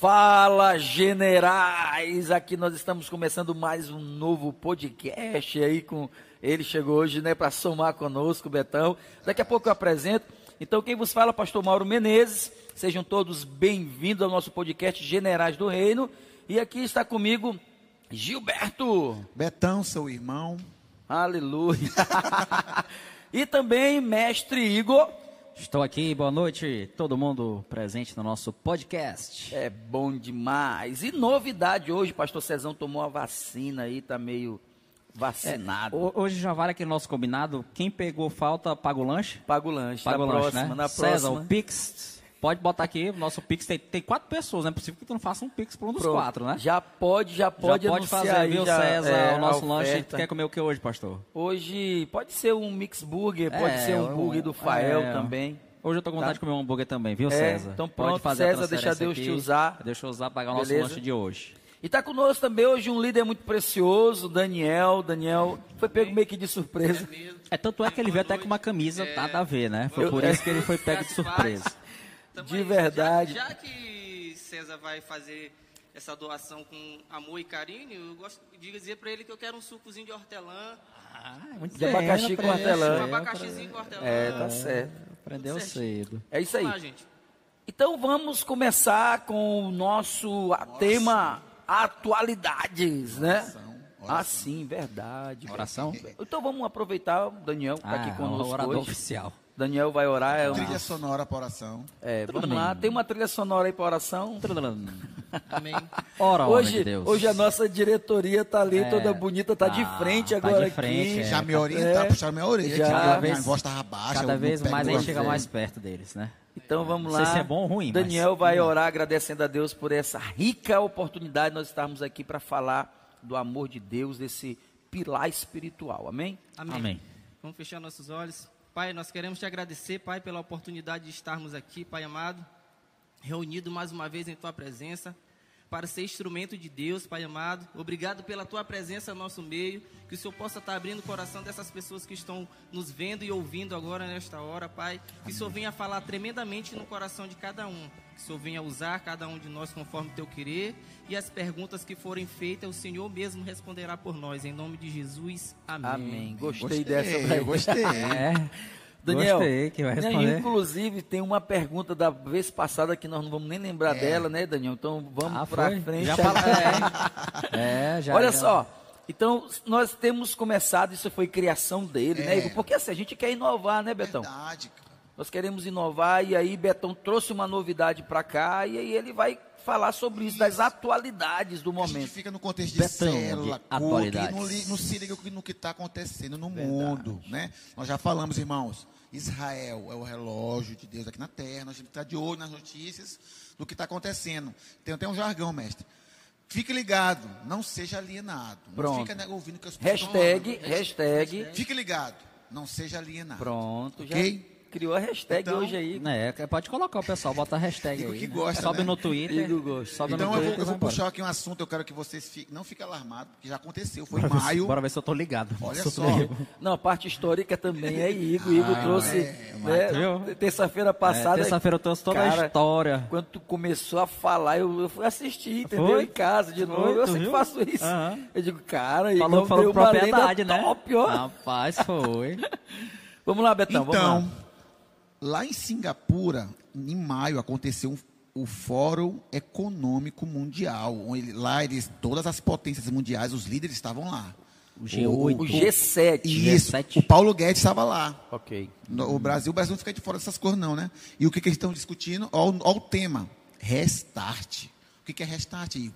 Fala generais! Aqui nós estamos começando mais um novo podcast aí com ele chegou hoje, né, para somar conosco, Betão. Daqui a pouco eu apresento. Então quem vos fala, pastor Mauro Menezes. Sejam todos bem-vindos ao nosso podcast Generais do Reino. E aqui está comigo Gilberto. Betão, seu irmão. Aleluia. e também mestre Igor. Estou aqui, boa noite, todo mundo presente no nosso podcast. É bom demais. E novidade hoje, pastor Cezão tomou a vacina aí, tá meio vacinado. É, hoje já vale aquele nosso combinado, quem pegou falta, paga o lanche? Paga o lanche, paga na o próxima, lanche, né? na César, próxima. o Pix, pode botar aqui, o nosso Pix tem, tem quatro pessoas, não é possível que tu não faça um Pix para um dos Pronto. quatro, né? Já pode, já pode já pode anunciar fazer, aí, viu, já, César, é, o nosso a lanche. Tu quer comer o que hoje, pastor? Hoje pode ser um mix burger, pode É, ser um um- burger do Fael é. também. Hoje eu tô com vontade Tá. de comer um hambúrguer também, viu, É, César? então Pode pronto, César, deixa transferência Deus te usar. Deixa eu usar, pagar o nosso Beleza? lanche de hoje. E tá conosco também hoje um líder muito precioso, Daniel. Daniel foi pego meio que de surpresa. É, tanto é que ele veio até com uma camisa nada a ver, né? Foi Eu- por isso que ele foi pego de surpresa. Tamo De aí. verdade. Já, já que César vai fazer essa doação com amor e carinho, eu gosto de dizer pra ele que eu quero um sucozinho de hortelã, Ah, muito De abacaxi com hortelã. um abacaxizinho com hortelã. É, tá certo. Aprendeu cedo. É isso aí. Lá, gente. Então vamos começar com o nosso a- tema atualidades, né? Oração, Ah, sim, verdade. Oração? Então vamos aproveitar o Daniel que tá aqui Ah, conosco o orador hoje. oficial. Daniel vai orar. É, uma- Trilha sonora para oração. é, vamos lá, tem uma trilha sonora aí para oração. Amém. Ora, homem Hoje, de Deus. hoje a nossa diretoria tá ali É. toda bonita, tá de Ah, frente tá agora de frente, aqui. É, Já me orientar, é. puxar minha orelha. Já. Cada a minha vez- voz tava baixa. Cada vez não mais a gente chega mais perto deles, né? Então vamos Não lá. sei se é bom ou ruim, mas- Daniel vai orar agradecendo a Deus por essa rica oportunidade de nós estarmos aqui para falar do amor de Deus, desse pilar espiritual. Amém? Amém. Amém. Vamos fechar nossos olhos. Pai, nós queremos te agradecer, Pai, pela oportunidade de estarmos aqui, Pai amado, reunido mais uma vez em tua presença, para ser instrumento de Deus, Pai amado. Obrigado pela tua presença no nosso meio, que o Senhor possa estar abrindo o coração dessas pessoas que estão nos vendo e ouvindo agora nesta hora, Pai. Que o Senhor venha falar tremendamente no coração de cada um. Que o Senhor venha usar cada um de nós conforme teu querer e as perguntas que forem feitas, o Senhor mesmo responderá por nós. Em nome de Jesus. Amém. Amém. Gostei, Gostei, dessa. eu gostei. É. Daniel, Gostei, que vai né, responder. inclusive tem uma pergunta da vez passada que nós não vamos nem lembrar dela, né, Daniel? Então vamos Ah, para frente. Já fala, é. É, já. Olha já. só, então nós temos começado, isso foi criação dele, né, É. Igor? Porque assim, a gente quer inovar, né, Betão? Verdade, cara. Nós queremos inovar e aí Betão trouxe uma novidade para cá e aí ele vai falar sobre isso, das atualidades do A gente momento. fica no contexto de Betão, célula, de e atualidades. não, se liga no que está acontecendo no mundo, né? Nós já falamos, irmãos, Israel é o relógio de Deus aqui na terra, nós temos que estar de olho nas notícias do que está acontecendo. Tem até um jargão, mestre. Fique ligado, não seja alienado. Pronto. Não fica né, ouvindo que as pessoas estão Hashtag, falando. hashtag, Fique ligado, não seja alienado. pronto, já Ok? Criou a hashtag Então, hoje aí. É, pode colocar o pessoal, bota a hashtag aí. que né? gosta, Sobe né? no Twitter. Sobe Então no eu Twitter. vou, eu vou embora. puxar aqui um assunto, eu quero que vocês fiquem, não fiquem alarmados, porque já aconteceu, foi em Bora ver se- maio. Bora ver se eu tô ligado. Olha só. Não, a parte histórica também é Igor. Igor Ah, trouxe, é, né, terça-feira É, passada. Terça-feira eu trouxe toda a cara, história. Quando tu começou a falar, eu, eu fui assistir, entendeu? Foi? Em casa de novo. Foi, eu sempre viu? faço isso. Aham. Eu digo, cara, Falou, Igor falou deu propriedade, né? top, ó. Rapaz, foi. Vamos lá, Betão, vamos Então, lá. Lá em Singapura, em maio, aconteceu um- o Fórum Econômico Mundial. onde lá eles, todas as potências mundiais, os líderes estavam lá. O G8. O G7. Isso, G7. o Paulo Guedes estava lá. Ok. No- O Brasil, o Brasil não fica de fora dessas coisas, não, né? E o que, que eles estão discutindo? Olha o, o tema: restart. O que, que é restart, Igor?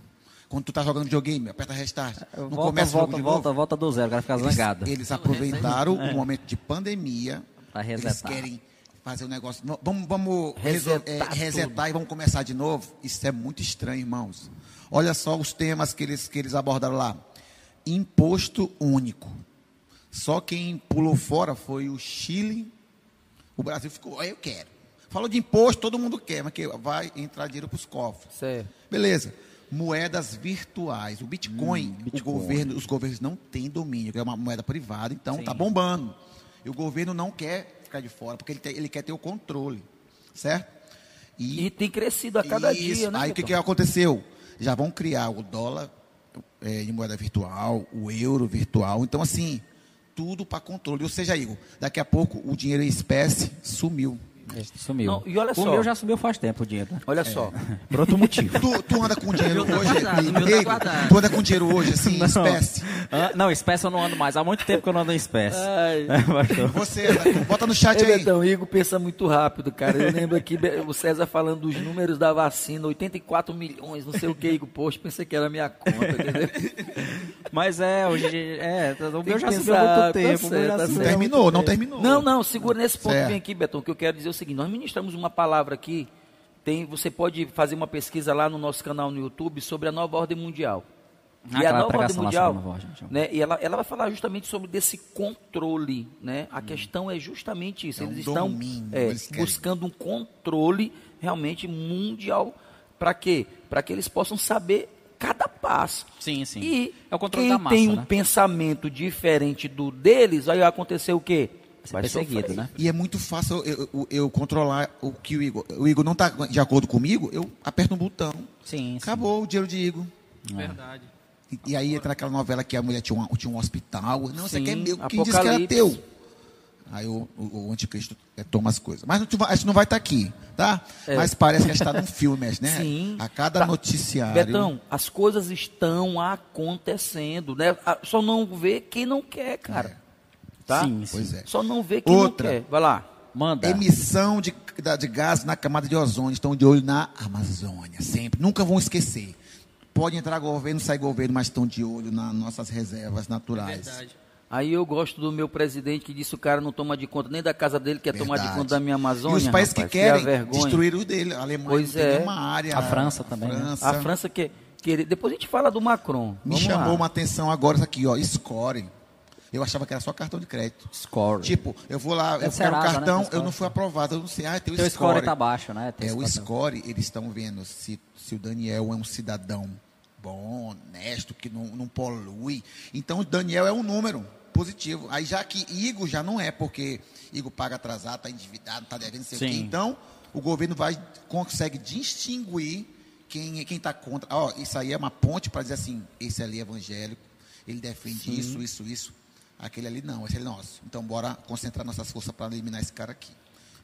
Quando tu tá jogando videogame, aperta restart. Não Volta, começa o jogo volta, de volta, novo? volta do zero. O cara fica Eles, zangado. eles aproveitaram o momento de pandemia. Pra Eles resetar. querem fazer o negócio. Vamos, vamos Resetar é, resetar e vamos começar de novo. Isso é muito estranho, irmãos. Olha só os temas que eles, que eles abordaram lá: imposto único. Só quem pulou fora foi o Chile. O Brasil ficou, "Ah, eu quero. Falou de imposto, todo mundo quer, mas que vai entrar dinheiro para os cofres. Certo. Beleza. moedas virtuais. O Bitcoin, Hum, Bitcoin. O governo, os governos não têm domínio, é uma moeda privada, então Sim. tá bombando. E o governo não quer ficar de fora, porque ele, tem- ele quer ter o controle, certo? E tem crescido a cada Isso. dia, né? Aí o que, que aconteceu? Já vão criar o dólar é, em moeda virtual, o euro virtual. Então, assim, tudo para controle. Ou seja, Igor, daqui a pouco o dinheiro em espécie sumiu. Sumiu. Não, e olha o só. meu já sumiu faz tempo o dinheiro. Olha só. Por outro motivo. Tu, tu anda com dinheiro hoje? guardado, tá tu anda com dinheiro hoje, assim, em espécie? Ah, não, espécie eu não ando mais. Há muito tempo que eu não ando em espécie. Ai. Pastor. Você, anda bota no chat Ei, aí. Betão, Igor pensa muito rápido, cara. Eu lembro aqui Be- o César falando dos números da vacina, 84 milhões, não sei o que, Igor. Poxa, pensei que era minha conta, entendeu? Mas é, hoje. É, o meu já subiu há pensar, muito tá tempo. meu certo, tá Não terminou, não terminou. Não, não, segura nesse ponto Certo. bem aqui, Betão, que eu quero dizer o seguinte, nós ministramos uma palavra aqui, tem, você pode fazer uma pesquisa lá no nosso canal no YouTube sobre a nova ordem mundial. Ah, e a nova ordem mundial, nova ordem né, e ela, ela vai falar justamente sobre desse controle, né? A questão é justamente isso, É um eles estão domínio, é, eles buscando um controle realmente mundial, para quê? Para que eles possam saber cada passo. Sim, sim. E é o controle quem da massa, tem um né? pensamento diferente do deles, vai acontecer o quê? Ser perseguido, sofrer. né? E é muito fácil eu, eu- eu controlar o que o Igor. O Igor não está de acordo comigo, eu aperto um botão. Sim, sim. Acabou o dinheiro de Igor. Verdade. E, e aí entra aquela novela que a mulher tinha um, tinha um hospital. Não, isso aqui é Sim, meu. Quem disse que era teu? Aí o, o- o anticristo é, toma as coisas. Mas não, a gente não vai estar aqui, tá? É. Mas parece que a gente está num filme, né? Sim. A cada Tá. noticiário. Betão, as coisas estão acontecendo, né? Só não vê quem não quer, cara. Tá? Sim, sim. Pois é. Só não vê quem Outra. não quer. Vai lá. Manda. Emissão de, de gás na camada de ozônio. Estão de olho na Amazônia, sempre. Nunca vão esquecer. Pode entrar governo, sai governo, mas estão de olho nas nossas reservas naturais. Verdade. Aí eu gosto do meu presidente que disse que o cara não toma de conta nem da casa dele, quer tomar de Verdade. conta da minha Amazônia. E os países rapaz, que é querem vergonha. destruir os dele. A Alemanha Pois não tem é. nenhuma área. A França também, né? França. A França que, que depois a gente fala do Macron. Me Vamos chamou lá. uma atenção agora isso aqui, ó, score. Eu achava que era só cartão de crédito. Score. Tipo, eu vou lá, É eu quero um Serasa, né, cartão, score. eu não fui aprovado, eu não sei. Ah, tem o score. score tá baixo, né? Tem É, o cartão. score, eles estão vendo se, se o Daniel é um cidadão bom, honesto, que não, não polui. Então, o Daniel é um número positivo. Aí, já que Igor já não é, porque Igor paga atrasado, está endividado, está devendo, não sei o quê. Sim. Então, o governo vai, consegue distinguir quem quem está contra. Ó, isso aí é uma ponte para dizer assim, esse ali é evangélico, ele defende isso, isso, isso. Aquele ali não, esse ali é nosso. Então, bora concentrar nossas forças para eliminar esse cara aqui.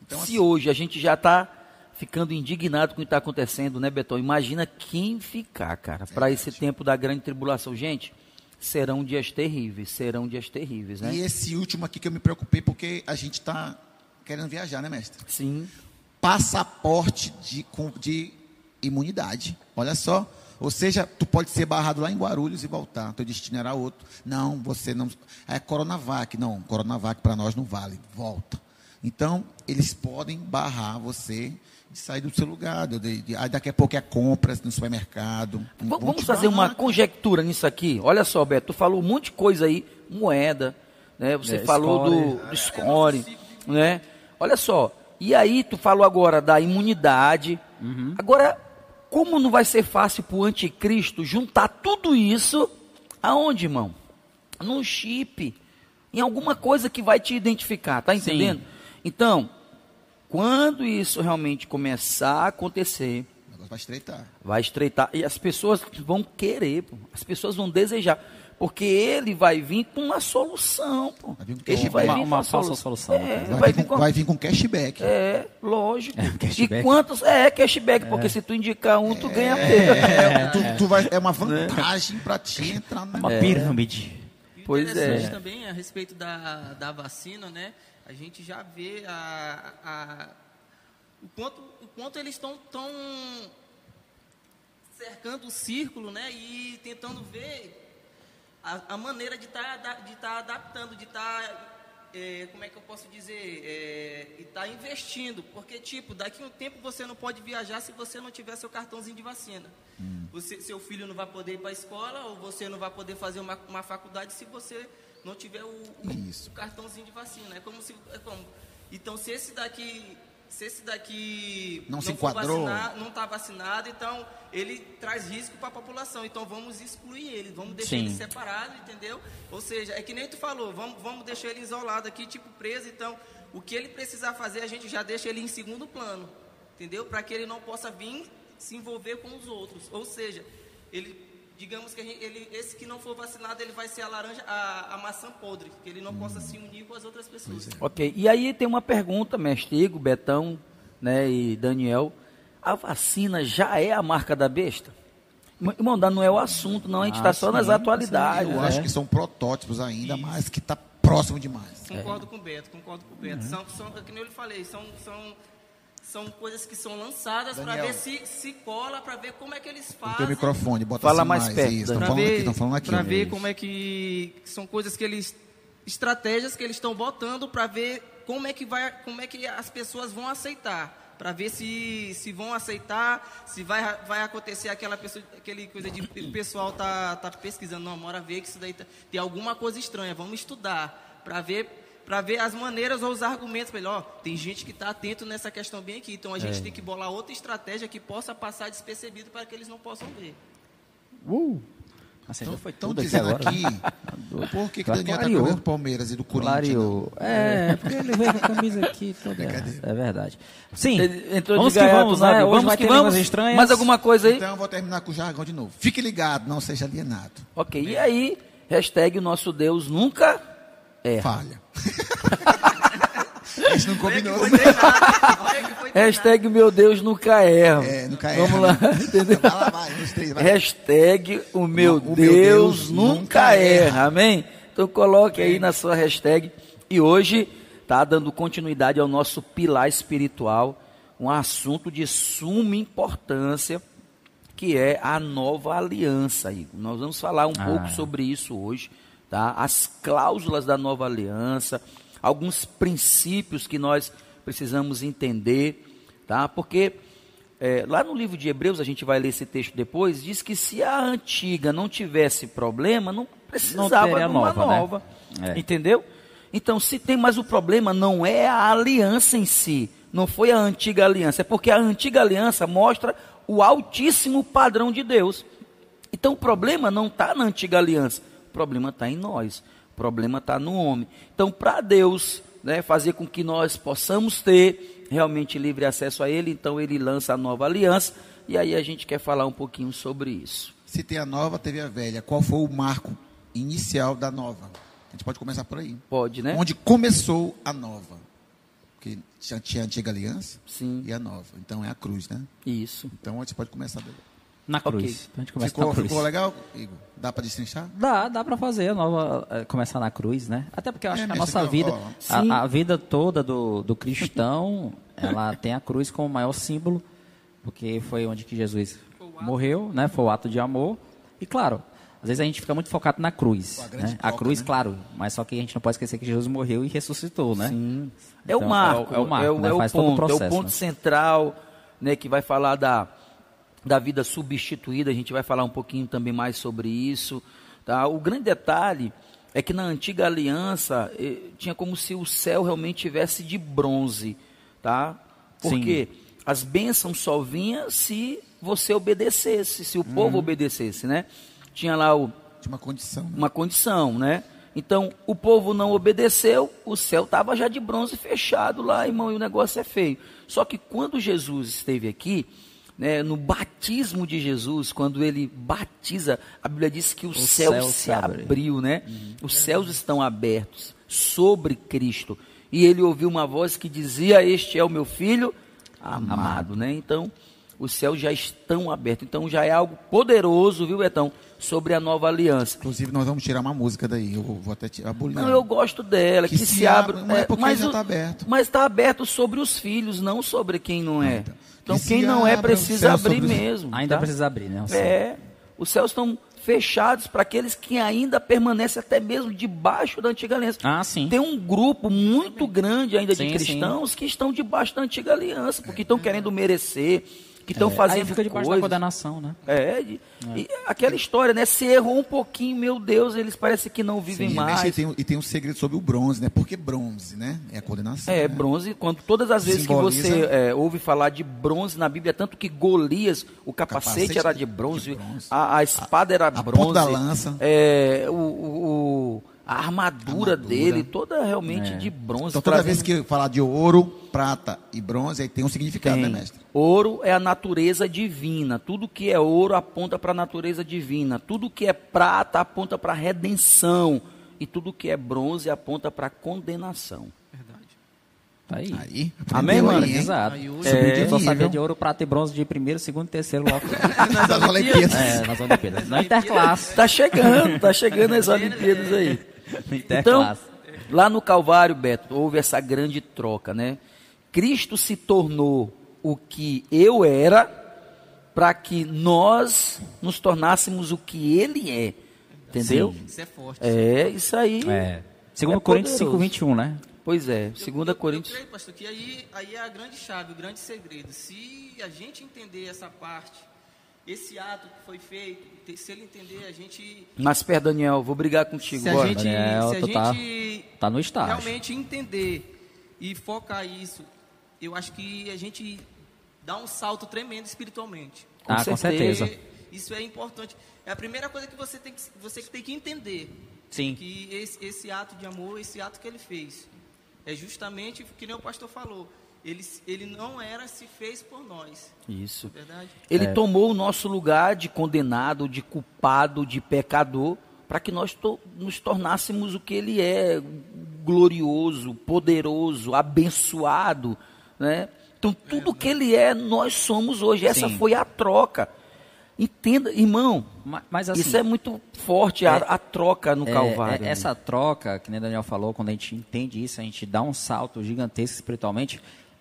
Então, Se assim, hoje a gente já está ficando indignado com o que está acontecendo, né, Betão? Imagina quem ficar, cara, para esse tempo da grande tribulação. Gente, serão dias terríveis, serão dias terríveis, né? E esse último aqui que eu me preocupei, porque a gente está querendo viajar, né, mestre? Sim. Passaporte de, de imunidade. Olha só. Ou seja, tu pode ser barrado lá em Guarulhos e voltar. Teu destino era outro. Não, você não. É Coronavac. Não, Coronavac para nós não vale. Volta. Então, eles podem barrar você de sair do seu lugar. de- de- daqui a pouco é compras no supermercado. Vamos fazer uma conjectura nisso aqui. Olha só, Beto, tu falou um monte de coisa aí, moeda, né? Você É, falou score. do, do score, né? Olha só. E aí tu falou agora da imunidade. Uhum. Agora, como não vai ser fácil para o anticristo juntar tudo isso aonde, irmão? Num chip, em alguma coisa que vai te identificar, tá entendendo? Então, quando isso realmente começar a acontecer, O negócio vai estreitar. Vai estreitar. E as pessoas vão querer, pô. as pessoas vão desejar. Porque ele vai vir com uma solução. Pô. Vai vir com Ele cashback. vai Uma- vir uma com a falsa solução. solução, É, né? vai, Vai, vir com... vai vir com cashback. É, lógico. e cashback. quantos. É, cashback, porque se tu indicar um, tu ganha teu. É, tu, tu vai, é uma vantagem para ti entrar na Uma pirâmide. E Pois interessante é. também a respeito da, da vacina, né? A gente já vê a, a, o, quanto, o quanto eles estão tão cercando o círculo, né? E tentando ver a, a maneira de estar de tá adaptando, de estar como é que eu posso dizer, é, e estar investindo, porque tipo daqui a um tempo você não pode viajar se você não tiver seu cartãozinho de vacina. Você, seu filho não vai poder ir para a escola ou você não vai poder fazer uma, uma faculdade se você não tiver o, o- cartãozinho de vacina. É como se, é como, então se esse daqui se esse daqui Não se for enquadrou. vacinar- não está vacinado, então ele traz risco para a população. Então vamos excluir ele, vamos deixar Sim. ele separado, entendeu? Ou seja, é que nem tu falou, vamos, vamos deixar ele isolado aqui, tipo preso. Então, o que ele precisar fazer, a gente já deixa ele em segundo plano, entendeu? Para que ele não possa vir se envolver com os outros. Ou seja, ele, digamos que a gente- ele, esse que não for vacinado, ele vai ser a laranja, a, a maçã podre, que ele não possa se unir com as outras pessoas. Ok, e aí tem uma pergunta, mestre Igor, Betão né, e Daniel. A vacina já é a marca da besta? Irmão, não é o assunto, não, a gente está Ah, só nas sim, atualidades. Eu né? acho que são protótipos ainda, mas que está próximo demais. Concordo com o Beto, concordo com o Beto. São, são, é que nem eu lhe falei, são, são, são coisas que são lançadas para ver se, se cola, para ver como é que eles O fazem. teu microfone, bota Fala assim mais mais. perto, Isso, estão falando aqui, ver, estão falando aqui. pra ó. ver como é que são coisas que eles estratégias que eles estão botando para ver como é que vai como é que as pessoas vão aceitar para ver se, se vão aceitar se vai, vai acontecer aquela pessoa aquele coisa de o pessoal tá tá pesquisando não bora ver que isso daí tá- tem alguma coisa estranha vamos estudar para ver para ver as maneiras ou os argumentos melhor ó, tem gente que está atento nessa questão bem aqui então a gente tem que bolar outra estratégia que possa passar despercebido para que eles não possam ver Acendeu foi Estão tudo aqui dizendo agora. aqui por que, que o Claro, Daniel está do Palmeiras e do Corinthians. não? Clareou. É, porque ele veio com a camisa aqui toda. É verdade. Sim. Entrou vamos que gaiato vamos, né? Hoje Vamos vai que ter vamos. estranhas. Mais alguma coisa aí? Então eu vou terminar com o jargão de novo. Fique ligado, não seja alienado. Ok, e aí, hashtag o nosso Deus nunca erra. Falha. A gente não combinou. Foi treinado, olha que foi treinado. Hashtag meu Deus nunca erra. É, nunca Vamos erra, lá, né? entendeu? Vai lá, vai, três, vai. Hashtag o meu, O meu Deus, Deus nunca nunca erra. erra. Amém? Então coloque aí na sua hashtag. E hoje tá dando continuidade ao nosso pilar espiritual, um assunto de suma importância, que é a nova aliança. Igor. Nós vamos falar um Ah. pouco sobre isso hoje, tá? As cláusulas da nova aliança, alguns princípios que nós precisamos entender, tá? Porque é, lá no livro de Hebreus, a gente vai ler esse texto depois, diz que se a antiga não tivesse problema, não precisava de uma nova, né? nova. É. Entendeu? Então, se tem, mas o problema não é a aliança em si, não foi a antiga aliança, é porque a antiga aliança mostra o altíssimo padrão de Deus. Então, o problema não está na antiga aliança, o problema está em nós, o problema está no homem. Então, para Deus né, fazer com que nós possamos ter realmente livre acesso a Ele, então Ele lança a nova aliança, e aí a gente quer falar um pouquinho sobre isso. Se tem a nova, teve a velha. Qual foi o marco inicial da nova? A gente pode começar por aí. Pode, né? Onde começou a nova? Porque já tinha a antiga aliança Sim, e a nova. Então é a cruz, né? isso. Então a gente pode começar daí. Na cruz. Então a gente começa Ficou, na cruz. ficou legal, Igor? Dá para destrinchar? Dá, dá pra fazer a nova, eh, começar na cruz, né? Até porque eu acho É, que a nossa vida, a, a vida toda do, do cristão, ela tem a cruz como o maior símbolo, porque foi onde que Jesus morreu, né? Foi o ato de amor. E claro, às vezes a gente fica muito focado na cruz, a né? A troca, cruz, né? claro, mas só que a gente não pode esquecer que Jesus morreu e ressuscitou, né? Sim. É o Então, marco, é o- é o marco, né? é o Faz todo o ponto, é o processo, ponto né? central, né, que vai falar da, da vida substituída, a gente vai falar um pouquinho também mais sobre isso, tá? O grande detalhe é que na antiga aliança eh, tinha como se o céu realmente tivesse de bronze, tá? Porque as bênçãos só vinham se você obedecesse, se o Uhum. povo obedecesse, né? Tinha lá o Tinha uma condição. né? uma condição, né? Então, o povo não obedeceu, o céu estava já de bronze fechado lá, irmão, e o negócio é feio. Só que quando Jesus esteve aqui, né, no batismo de Jesus, quando ele batiza, a Bíblia diz que o, céu, céu se abre. abriu, né? Os céus estão abertos sobre Cristo. E ele ouviu uma voz que dizia: Este é o meu filho amado, né? Então, os céus já estão abertos. Então, já é algo poderoso, viu, Betão? Sobre a nova aliança. Inclusive, nós vvamos tirar uma música daí. Eu vou até tirar, abolir. Não, eu gosto dela, que, Que se, se abre. abre, mas é porque já o- tá aberto. Mas está aberto sobre os filhos, não sobre quem não é. então. Então, Que quem não é precisa abrir mesmo. Ainda tá? precisa abrir, né? o. É. Os céus estão fechados para aqueles que ainda permanecem até mesmo debaixo da antiga aliança. Ah, sim. Tem um grupo muito grande ainda de Sim, cristãos que estão debaixo da antiga aliança, porque estão querendo merecer, que estão É, fazendo aí fica debaixo da coisas. condenação, né? É, de- e aquela história, né? Se errou um pouquinho, meu Deus, eles parecem que não vivem Sim, mais. E tem, um- e tem um segredo sobre o bronze, né? Porque bronze, né? É a condenação. É, né? bronze, quando todas as vezes Simboliza- que você é, ouve falar de bronze na Bíblia, tanto que Golias, o capacete, Capacete era de- de bronze, de bronze. A, a espada era ponta bronze, da lança. é, o, o- o- a armadura, Armadura. dele, toda realmente de bronze. Então toda trazendo- vez que falar de ouro, prata e bronze, aí tem um significado, Tem. né, mestre? Ouro é a natureza divina. Tudo que é ouro aponta para a natureza divina. Tudo que é prata aponta para a redenção. E tudo que é bronze aponta para a condenação. Verdade. Tá aí. Aí, Amém, mano? aí? Exato. Aí hoje- É, só sabia de ouro, prata e bronze de primeiro, segundo e terceiro logo. Das Olimpíadas. é, nas Olimpíadas. Na Interclasse. Tá chegando, tá chegando as Olimpíadas aí. Na Então, lá no Calvário, Beto, houve essa grande troca, né? Cristo se tornou o que eu era para que nós nos tornássemos o que ele é. Entendeu? Isso é forte. É, isso aí. É. Segundo É Coríntios poderoso. 5, 21, né? Pois é, Eu- segunda Coríntios. Eu creio, pastor, que aí, aí é a grande chave, o grande segredo. Se a gente entender essa parte, esse ato que foi feito, se ele entender, a gente. Mas, pera, Daniel, vou brigar contigo Se a agora. gente, Daniel, se a tá- gente Tá no estágio. realmente entender e focar isso, eu acho que a gente dá um salto tremendo espiritualmente. Ah, com certeza. Porque Isso é importante. É a primeira coisa que você tem que, você tem que entender. Sim. Que esse, esse ato de amor, esse ato que ele fez, é justamente o que nem o pastor falou. Ele, ele não era, se fez por nós. Isso. Verdade? Ele É. tomou o nosso lugar de condenado, de culpado, de pecador, para que nós to- nos tornássemos o que ele é, glorioso, poderoso, abençoado, né? Então tudo que ele é, nós somos hoje. Essa Sim. foi a troca. Entenda, irmão, Ma- Mas assim, isso é muito forte, a, a troca no é, Calvário. é, essa troca, que nem Daniel falou, quando a gente entende isso, a gente dá um salto gigantesco espiritualmente,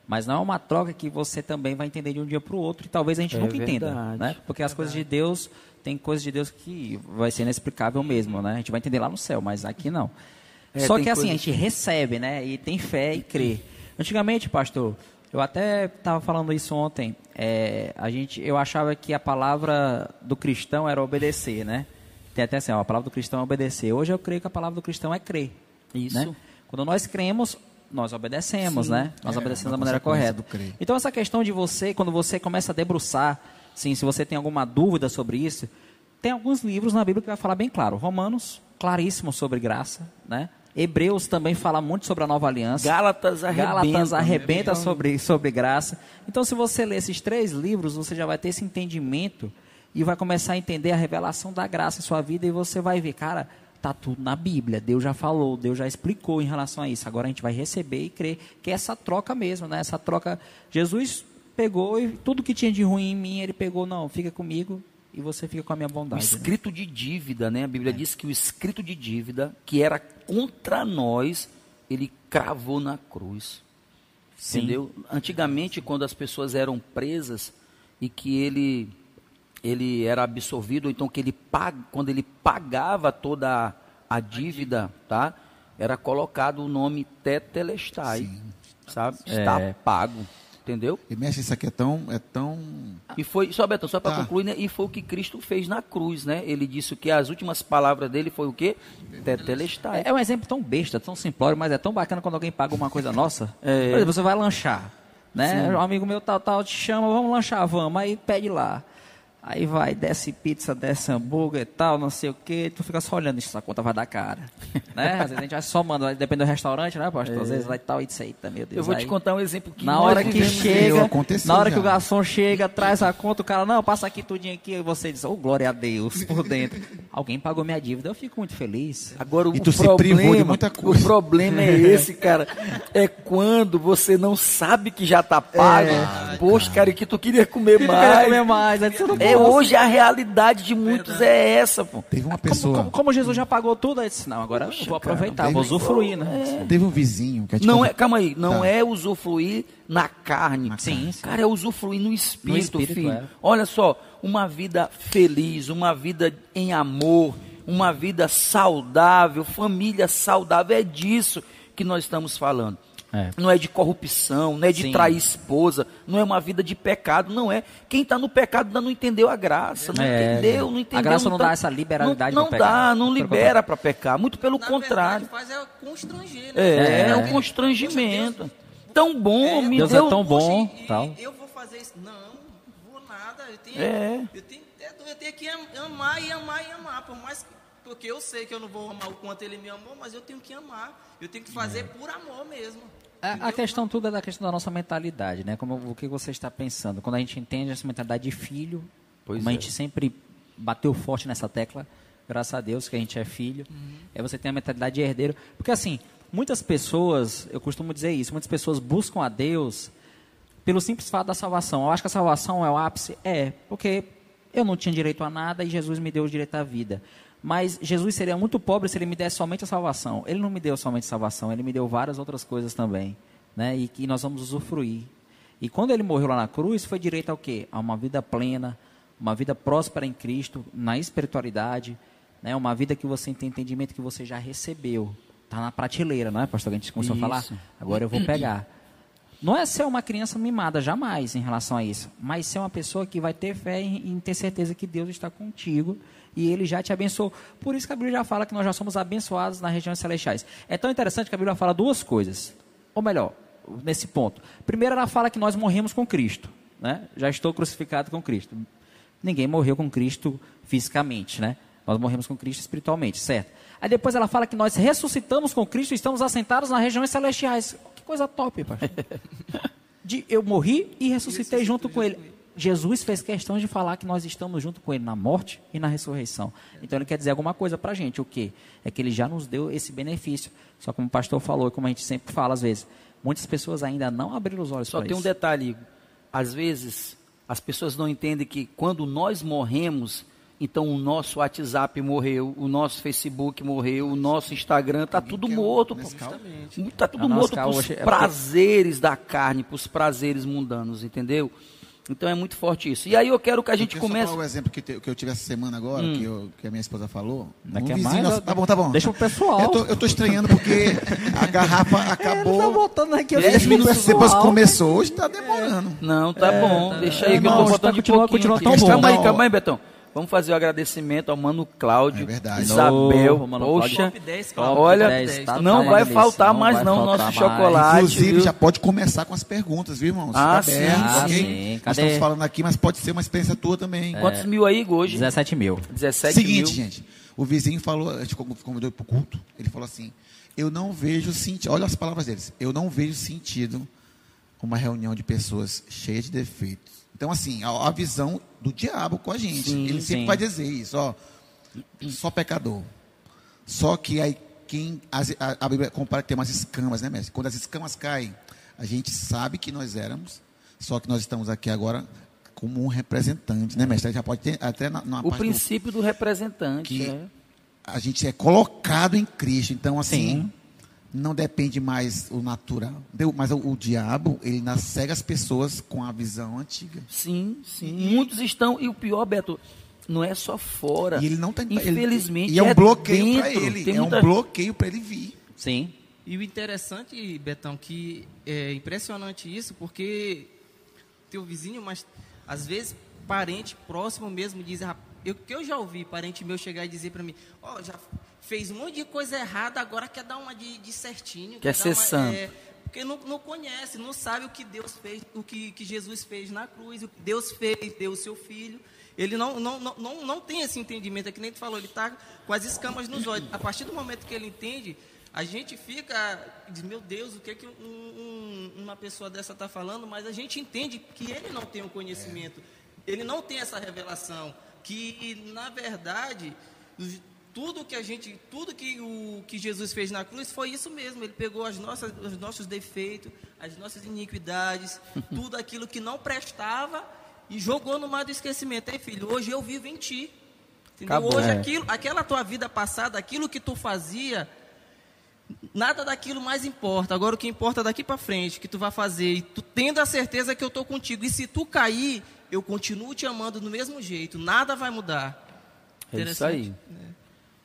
mas não é uma troca que você também vai entender de um dia para o outro e talvez a gente É nunca entenda, verdade. né? Porque as coisas de Deus, tem coisas de Deus que vai ser inexplicável mesmo, né? A gente vai entender lá no céu, mas aqui não. É, Só que assim, a coisas- gente recebe, né? E tem fé e crê. Antigamente, pastor, eu até estava falando isso ontem, é, a gente, eu achava que a palavra do cristão era obedecer, né? Tem até assim, ó, a palavra do cristão é obedecer. Hoje eu creio que a palavra do cristão é crer. Isso. né? Quando nós cremos, nós obedecemos, Sim. né? Nós É, obedecemos da maneira correta. Então essa questão de você, quando você começa a debruçar, sim, se você tem alguma dúvida sobre isso, tem alguns livros na Bíblia que vai falar bem claro. Romanos, claríssimo sobre graça, né? Hebreus também fala muito sobre a nova aliança. Gálatas arrebenta. Gálatas arrebenta sobre, sobre graça. Então, se você ler esses três livros, você já vai ter esse entendimento e vai começar a entender a revelação da graça em sua vida e você vai ver, cara, tá tudo na Bíblia. Deus já falou, Deus já explicou em relação a isso. Agora a gente vai receber e crer que é essa troca mesmo, né? Essa troca. Jesus pegou e tudo que tinha de ruim em mim, ele pegou, não, fica comigo e você fica com a minha O bondade. né? escrito de dívida, né? A Bíblia diz que o escrito de dívida, que era contra nós, ele cravou na cruz. Sim. Entendeu? Antigamente, quando as pessoas eram presas e que ele ele era absolvido, ou então que ele pag, quando ele pagava toda a, a dívida, tá? Era colocado o nome Tetelestai, sabe? Está É. pago, entendeu? E mestre, isso aqui é tão, é tão E foi, só Betão, só para Tá. concluir, né? E foi o que Cristo fez na cruz, né? Ele disse que as últimas palavras dele foi o quê? Tetelestai. É, é um exemplo tão besta, tão simplório, mas é tão bacana quando alguém paga uma coisa nossa. É. Por exemplo, você vai lanchar, né? Um amigo meu tal, tal, te chama, vamos lanchar, vamos, aí pede lá. Aí vai, desce pizza, desce hambúrguer e tal, não sei o que, tu fica só olhando, isso, essa conta vai dar cara. né? Às vezes a gente vai só manda, depende do restaurante, né, pastor? Às vezes vai tal, isso aí, tá, meu Deus. Eu vou aí, te contar um exemplo que Na nós hora que chega, aconteceu na hora já. que o garçom chega, traz a conta, o cara, não, passa aqui tudinho aqui, e você diz, oh, glória a Deus, por dentro. Alguém pagou minha dívida, eu fico muito feliz. Agora o E tu se problema, privou de muita coisa. o problema é esse, cara. É quando você não sabe que já tá pago. Poxa, cara, e que tu queria comer mais. comer mais, aí você não É hoje a realidade de muitos é essa, pô. Teve uma Como, pessoa, como- como Jesus já pagou tudo, eu disse, não, agora eu vou aproveitar, cara, vou teve- usufruir, né? teve um vizinho que a gente Não é, calma aí, não Tá. é usufruir na carne. Sim, sim. Cara, é usufruir no espírito, espírito, filho. é. Olha só, uma vida feliz, uma vida em amor, uma vida saudável, família saudável, é disso que nós estamos falando. É. Não é de corrupção, não é de Sim. trair esposa, não é uma vida de pecado, não é. Quem está no pecado ainda não entendeu a graça, não É. entendeu, não entendeu. A graça não tá- dá essa liberalidade Não, não pecar. dá, não libera para pecar, muito pelo Na contrário. verdade, faz é constranger, né? É, é, É. um constrangimento. Tão bom, me Deus é deu... tão bom, Poxa, tal. Eu vou fazer isso. Não, não vou nada. Eu tenho, É. eu tenho, eu tenho que am- amar e amar e amar. Por mais que- porque eu sei que eu não vou amar o quanto ele me amou, mas eu tenho que amar. Eu tenho que fazer por amor mesmo. A, a questão tudo é da questão da nossa mentalidade, né? Como o que você está pensando. Quando a gente entende essa mentalidade de filho, Pois como a é. gente sempre bateu forte nessa tecla, graças a Deus que a gente é filho, é você tem a mentalidade de herdeiro. Porque assim, muitas pessoas, eu costumo dizer isso, muitas pessoas buscam a Deus pelo simples fato da salvação. Eu acho que a salvação é o ápice? É, porque eu não tinha direito a nada e Jesus me deu o direito à vida. Mas Jesus seria muito pobre se ele me desse somente a salvação. Ele não me deu somente a salvação, ele me deu várias outras coisas também, né? E que nós vamos usufruir. E quando ele morreu lá na cruz, foi direito ao quê? A uma vida plena, uma vida próspera em Cristo, na espiritualidade, né? Uma vida que você tem entendimento que você já recebeu. Está na prateleira, não é, pastor? A gente começou a falar. Isso. Agora eu vou pegar. Não é ser uma criança mimada, jamais, em relação a isso. Mas ser uma pessoa que vai ter fé em ter certeza que Deus está contigo e Ele já te abençoou. Por isso que a Bíblia já fala que nós já somos abençoados nas regiões celestiais. É tão interessante que a Bíblia fala duas coisas. Ou melhor, nesse ponto. Primeiro, ela fala que nós morremos com Cristo. Né? Já estou crucificado com Cristo. Ninguém morreu com Cristo fisicamente, né? Nós morremos com Cristo espiritualmente, certo? Aí depois ela fala que nós ressuscitamos com Cristo e estamos assentados nas regiões celestiais. Que coisa top, pastor. De, eu morri e ressuscitei junto com ele. Jesus fez questão de falar que nós estamos junto com ele na morte e na ressurreição. Então ele quer dizer alguma coisa para a gente. O quê? É que ele já nos deu esse benefício. Só como o pastor falou, e como a gente sempre fala às vezes, muitas pessoas ainda não abriram os olhos Só para tem um isso. detalhe, às vezes as pessoas não entendem que quando nós morremos, então o nosso WhatsApp morreu, o nosso Facebook morreu, o nosso Instagram está tudo morto. Está tudo morto para os é prazeres da carne, para os prazeres mundanos, entendeu? Então é muito forte isso. E aí eu quero que a gente só comece. falar o exemplo que, te- que eu tive essa semana agora, Hum. que, eu- que a minha esposa falou. Não um quer vizinho mais? tá bom, tá bom. Deixa o pessoal. Eu tô, eu tô estranhando porque a garrafa Ele tá acabou. botando aqui ó, 10 deixa o minutos pessoal. depois que começou, hoje tá demorando. Não, tá bom. Deixa aí que eu Não, tô tá- botando de continua- pouquinho continua tão bom. Calma aí, Não. calma aí, Betão. Vamos fazer o agradecimento ao Mano Cláudio, É verdade. Isabel, Novo, Mano poxa. Cláudio. Top 10, Top Olha, 10, tá- não tá vai delícia, faltar não mais vai não faltar nosso mais. chocolate. Inclusive, viu? já pode começar com as perguntas, viu, irmãos? Ah, Fica sim, aberto, ah, sim. Nós Cadê? estamos falando aqui, mas pode ser uma experiência tua também. Quantos mil aí, Igor, hoje? 17 mil. 17 Seguinte, mil. gente. O vizinho falou, a gente convidou para o culto, ele falou assim, eu não vejo sentido, olha as palavras deles, eu não vejo sentido uma reunião de pessoas cheias de defeitos. Então, assim, a, a visão do diabo com a gente. Sim, ele sempre sim. vai dizer isso, ó, só pecador. Só que aí quem as- a, a Bíblia compara que tem umas escamas, né, mestre? Quando as escamas caem, a gente sabe que nós éramos, só que nós estamos aqui agora como um representante, né, mestre? Já pode ter até na, na O parte do- princípio do representante. Que- é. a gente é colocado em Cristo. Então, assim, Sim. Não depende mais o natural. Mas o, o diabo, ele ainda cega as pessoas com a visão antiga. Sim, sim. Muitos estão. E o pior, Beto, não é só fora. E ele não tem. Infelizmente. ele, e é um é bloqueio para ele. Tem é muita- um bloqueio para ele vir. Sim. E o interessante, Betão, que é impressionante isso, porque teu vizinho, mas às vezes parente próximo mesmo diz, "Rap- eu que eu já ouvi parente meu chegar e dizer para mim, ó, já fez um monte de coisa errada, agora quer dar uma de, de certinho, Quer dar ser uma- santo. é, porque não, não conhece, não sabe o que Deus fez, o que, que Jesus fez na cruz, o que Deus fez, deu o seu filho. Ele não, não, não, não, não tem esse entendimento, é que nem tu falou, ele está com as escamas nos olhos. A partir do momento que ele entende, a gente fica, diz, meu Deus, o que é que um- um- uma pessoa dessa está falando? Mas a gente entende que ele não tem o conhecimento, ele não tem essa revelação, que na verdade tudo que a gente, tudo que o que Jesus fez na cruz foi isso mesmo. Ele pegou as nossas, os nossos defeitos, as nossas iniquidades, tudo aquilo que não prestava e jogou no mar do esquecimento. Ei, filho, hoje eu vivo em ti. Acabou. Hoje É. aquilo, aquela tua vida passada, aquilo que tu fazia, nada daquilo mais importa. Agora o que importa é daqui para frente, que tu vai fazer, e tu tendo a certeza que eu estou contigo. E se tu cair, eu continuo te amando do mesmo jeito. Nada vai mudar. É isso aí. É,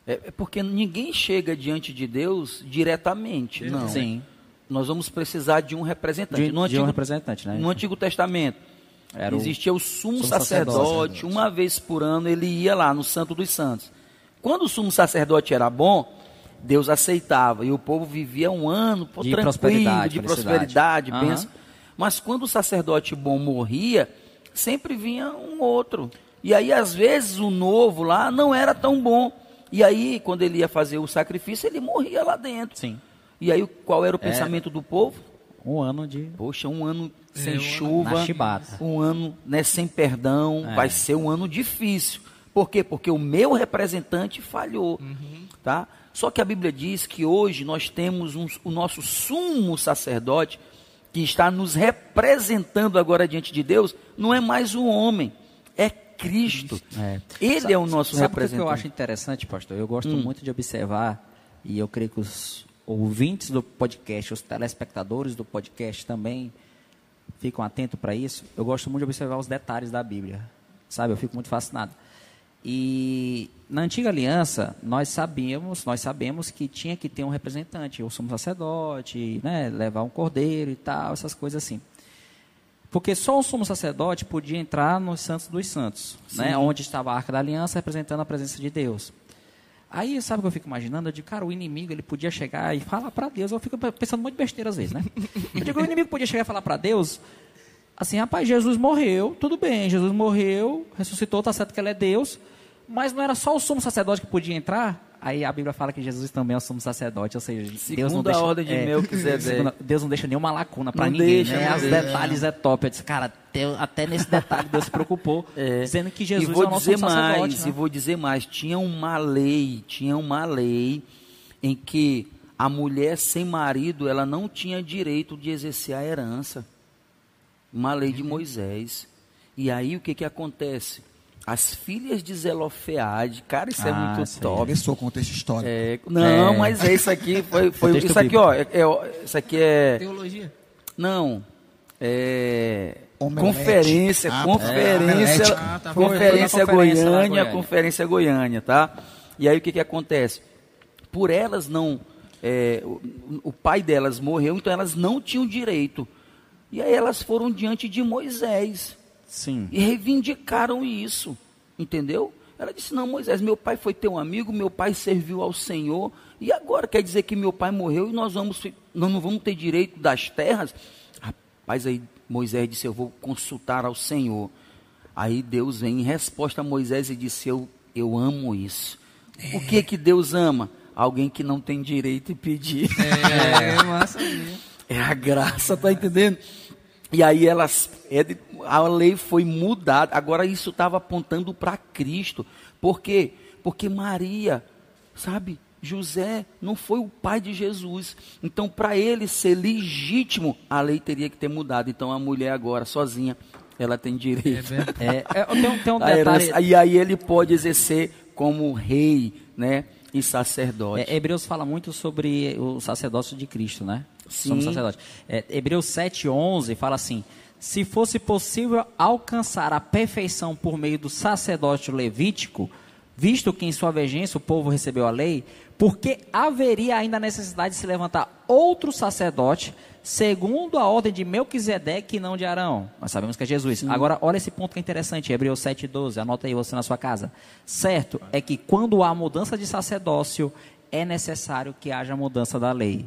é porque ninguém chega diante de Deus diretamente, não. Sim. nós vamos precisar de um representante. De, no de Antigo, um representante, né? no Antigo Testamento, Era existia o sumo, sumo sacerdote. sacerdote. Uma vez por ano ele ia lá no Santo dos Santos. Quando o sumo sacerdote era bom, Deus aceitava e o povo vivia um ano pô, De tranquilo, prosperidade, de prosperidade, Aham. bênção. Mas quando o sacerdote bom morria, sempre vinha um outro. E aí, às vezes, o novo lá não era tão bom. E aí, quando ele ia fazer o sacrifício, ele morria lá dentro. Sim. E aí, qual era o É. pensamento do povo? Um ano de. Poxa, um ano sem um ano chuva, um ano né, sem perdão, É. vai ser um ano difícil. Por quê? Porque o meu representante falhou. Tá? Só que a Bíblia diz que hoje nós temos um- o nosso sumo sacerdote que está nos representando agora diante de Deus, não é mais um homem, é Cristo. É. Ele Sa- é o nosso sabe o que representante. Hum. eu acho interessante, pastor? Eu gosto muito de observar, e eu creio que os ouvintes do podcast, os telespectadores do podcast também ficam atentos para isso. Eu gosto muito de observar os detalhes da Bíblia. Sabe? Eu fico muito fascinado. E na antiga aliança, nós sabíamos, nós sabemos que tinha que ter um representante, o sumo sacerdote, né, levar um cordeiro e tal, essas coisas assim. Porque só o sumo sacerdote podia entrar nos Santos dos Santos, né, onde estava a Arca da Aliança representando a presença de Deus. Aí, sabe o que eu fico imaginando? Eu digo, cara, o inimigo ele podia chegar e falar para Deus. Eu fico pensando muito besteira às vezes, né? Eu digo, o inimigo podia chegar e falar para Deus, assim, rapaz, Jesus morreu, tudo bem, Jesus morreu, ressuscitou, tá certo que ele é Deus, mas não era só o sumo sacerdote que podia entrar? Aí a Bíblia fala que Jesus também é o sumo sacerdote, ou seja, Deus não deixa, ordem de Melquisedeque. segundo- Deus não deixa nenhuma lacuna para ninguém, deixa, né? Os detalhes é top. Eu disse, cara, até, até nesse detalhe Deus se preocupou, É. dizendo que Jesus e vou é o nosso dizer mais, né? e vou dizer mais, tinha uma lei, tinha uma lei em que a mulher sem marido, ela não tinha direito de exercer a herança. Uma lei de Moisés. E aí o que que acontece? As filhas de Zelofeade, cara, isso é Ah, muito sei. top. Começou o contexto histórico. É, não, É. mas é isso aqui foi, foi isso aqui, ó, é, é- isso aqui é Teologia. não, é Omelete. conferência, Ah, conferência, é, Ah, tá. Conferência conferência Goiânia, Goiânia. conferência Goiânia, tá? E aí o que que acontece? Por elas não, é, o, o pai delas morreu, então elas não tinham direito. E aí elas foram diante de Moisés Sim. e reivindicaram isso, entendeu? Ela disse: Não, Moisés, meu pai foi teu amigo, meu pai serviu ao Senhor, e agora quer dizer que meu pai morreu e nós, vamos, nós não vamos ter direito das terras? Rapaz, aí Moisés disse: Eu vou consultar ao Senhor. Aí Deus vem em resposta a Moisés e disse: Eu, eu amo isso. O que que Deus ama? Alguém que não tem direito de pedir. É, massa mesmo. É a graça, tá entendendo? E aí elas, é a lei foi mudada. Agora isso estava apontando para Cristo. Por quê? Porque Maria, sabe, José não foi o pai de Jesus. Então, para ele ser legítimo, a lei teria que ter mudado. Então, a mulher agora, sozinha, ela tem direito. É, é, tem, um- tem um detalhe. E aí ele pode exercer como rei, né? E sacerdote. É, Hebreus fala muito sobre o sacerdócio de Cristo, né? Sim. Somos sacerdote. É, Hebreus 7,11 fala assim: Se fosse possível alcançar a perfeição por meio do sacerdócio levítico, visto que em sua vigência o povo recebeu a lei, porque haveria ainda a necessidade de se levantar outro sacerdote, segundo a ordem de Melquisedeque e não de Arão. Nós sabemos que é Jesus. Agora, olha esse ponto que é interessante, Hebreus 7,12, anota aí você na sua casa. Certo é que quando há mudança de sacerdócio, é necessário que haja mudança da lei.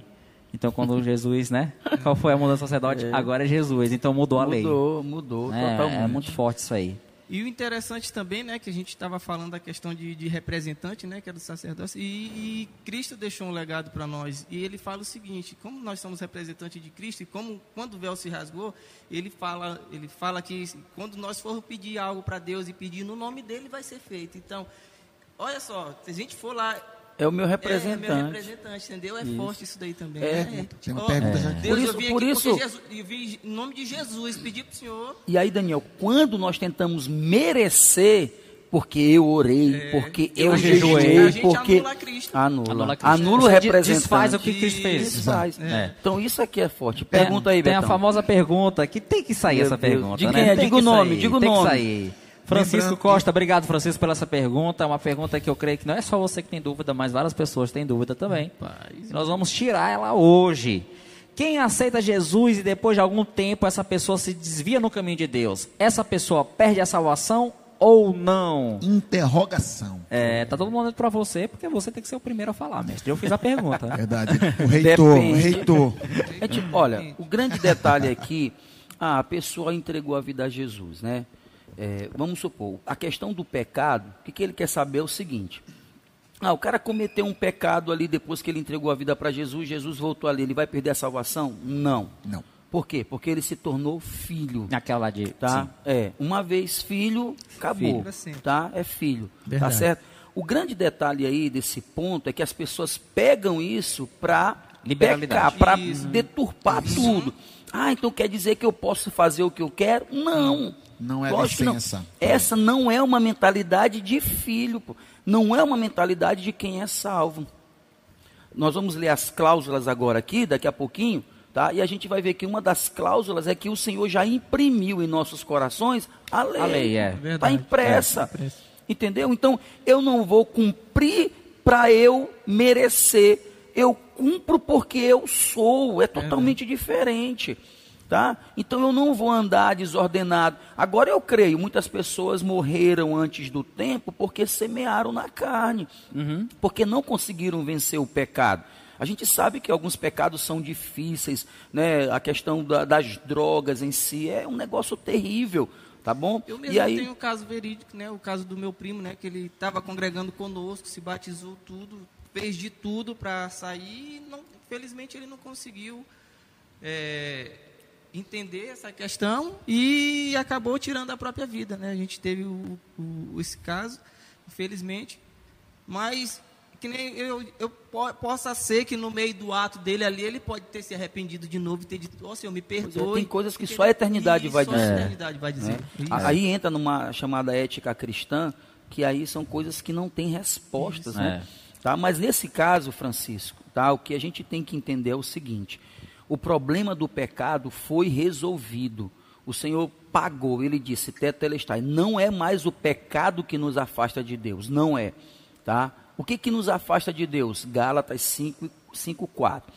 Então, quando Jesus, né? Qual foi a mudança do sacerdote? Agora é Jesus, então mudou a lei. Mudou, mudou É, totalmente. é muito forte isso aí. E o interessante também, né, que a gente estava falando da questão de, de representante, né, que é do sacerdócio, e, e Cristo deixou um legado para nós. E ele fala o seguinte: como nós somos representantes de Cristo, e como quando o véu se rasgou, ele fala, ele fala que quando nós formos pedir algo para Deus e pedir no nome dele, vai ser feito. Então, olha só, se a gente for lá É o meu É, representante. meu representante, entendeu? É Isso. forte isso daí também. É. né? Tem uma Ó, pergunta já. Deus, Por isso- eu vim por aqui isso- porque Jesus, eu vim em nome de Jesus, pedir pro Senhor. E aí, Daniel, quando nós tentamos merecer, porque eu orei, porque eu Eu jejuei, a gente porque anula Cristo. anula, Anula anula, Cristo. o representante. desfaz o que Cristo fez. Desfaz. É. Então isso aqui é forte. Pergunta aí, tem Betão. a famosa pergunta que tem que sair Meu essa Deus. pergunta. De né? quem é? Tem Diga o nome, diga o tem nome. Que sair. Francisco Lembrando Costa, obrigado Francisco pela essa pergunta. É uma pergunta que eu creio que não é só você que tem dúvida, mas várias pessoas têm dúvida também. E nós vamos tirar ela hoje. Quem aceita Jesus e depois de algum tempo essa pessoa se desvia no caminho de Deus, essa pessoa perde a salvação ou não? Interrogação. É, tá todo mundo olhando pra você, porque você tem que ser o primeiro a falar, mestre. Eu fiz a pergunta. Verdade. O reitor, o Depende. reitor. É tipo, olha, o grande detalhe aqui, ah, a pessoa entregou a vida a Jesus, né? É, vamos supor, a questão do pecado, o que, que ele quer saber é o seguinte. Ah, o cara cometeu um pecado ali depois que ele entregou a vida para Jesus, Jesus voltou ali, ele vai perder a salvação? Não. Não. Por quê? Porque ele se tornou filho. Naquela lá de. Tá? sim. É, uma vez filho, acabou, Filho tá? É filho, Verdade. tá certo? O grande detalhe aí desse ponto é que as pessoas pegam isso para Liberalidade. pecar, para Isso. deturpar tudo. Ah, então quer dizer que eu posso fazer o que eu quero? Não. Não é Lógico que não. licença. Essa não é uma mentalidade de filho, pô. não é uma mentalidade de quem é salvo. Nós vamos ler as cláusulas agora aqui, daqui a pouquinho, tá? E a gente vai ver que uma das cláusulas é que o Senhor já imprimiu em nossos corações a lei. A lei, é. Está impressa. É, impressa. Entendeu? Então, eu não vou cumprir para eu merecer. Eu cumpro porque eu sou. É totalmente diferente. Tá? Então eu não vou andar desordenado. Agora eu creio, muitas pessoas morreram antes do tempo porque semearam na carne, porque não conseguiram vencer o pecado. A gente sabe que alguns pecados são difíceis, né? A questão da- das drogas em si é um negócio terrível, tá bom? Eu mesmo e aí, tenho um caso verídico, né? O caso do meu primo, né? Que ele estava congregando conosco, se batizou tudo, fez de tudo para sair. E não, infelizmente ele não conseguiu é, entender essa questão e acabou tirando a própria vida, né? A gente teve o, o- esse caso, infelizmente. Mas que nem eu, eu po- possa ser que no meio do ato dele ali ele pode ter se arrependido de novo e ter dito, ó Senhor, me perdoe. tem coisas que só a eternidade vai só dizer. a eternidade vai dizer. né? Isso. Aí entra numa chamada ética cristã, que aí são coisas que não têm respostas, Isso. né? É. Tá? Mas nesse caso, Francisco, tá? o que a gente tem que entender é o seguinte: o problema do pecado foi resolvido. O Senhor pagou, ele disse, tetelestai. Não é mais o pecado que nos afasta de Deus, não é. Tá? O que, que nos afasta de Deus? Gálatas 5, 5 4.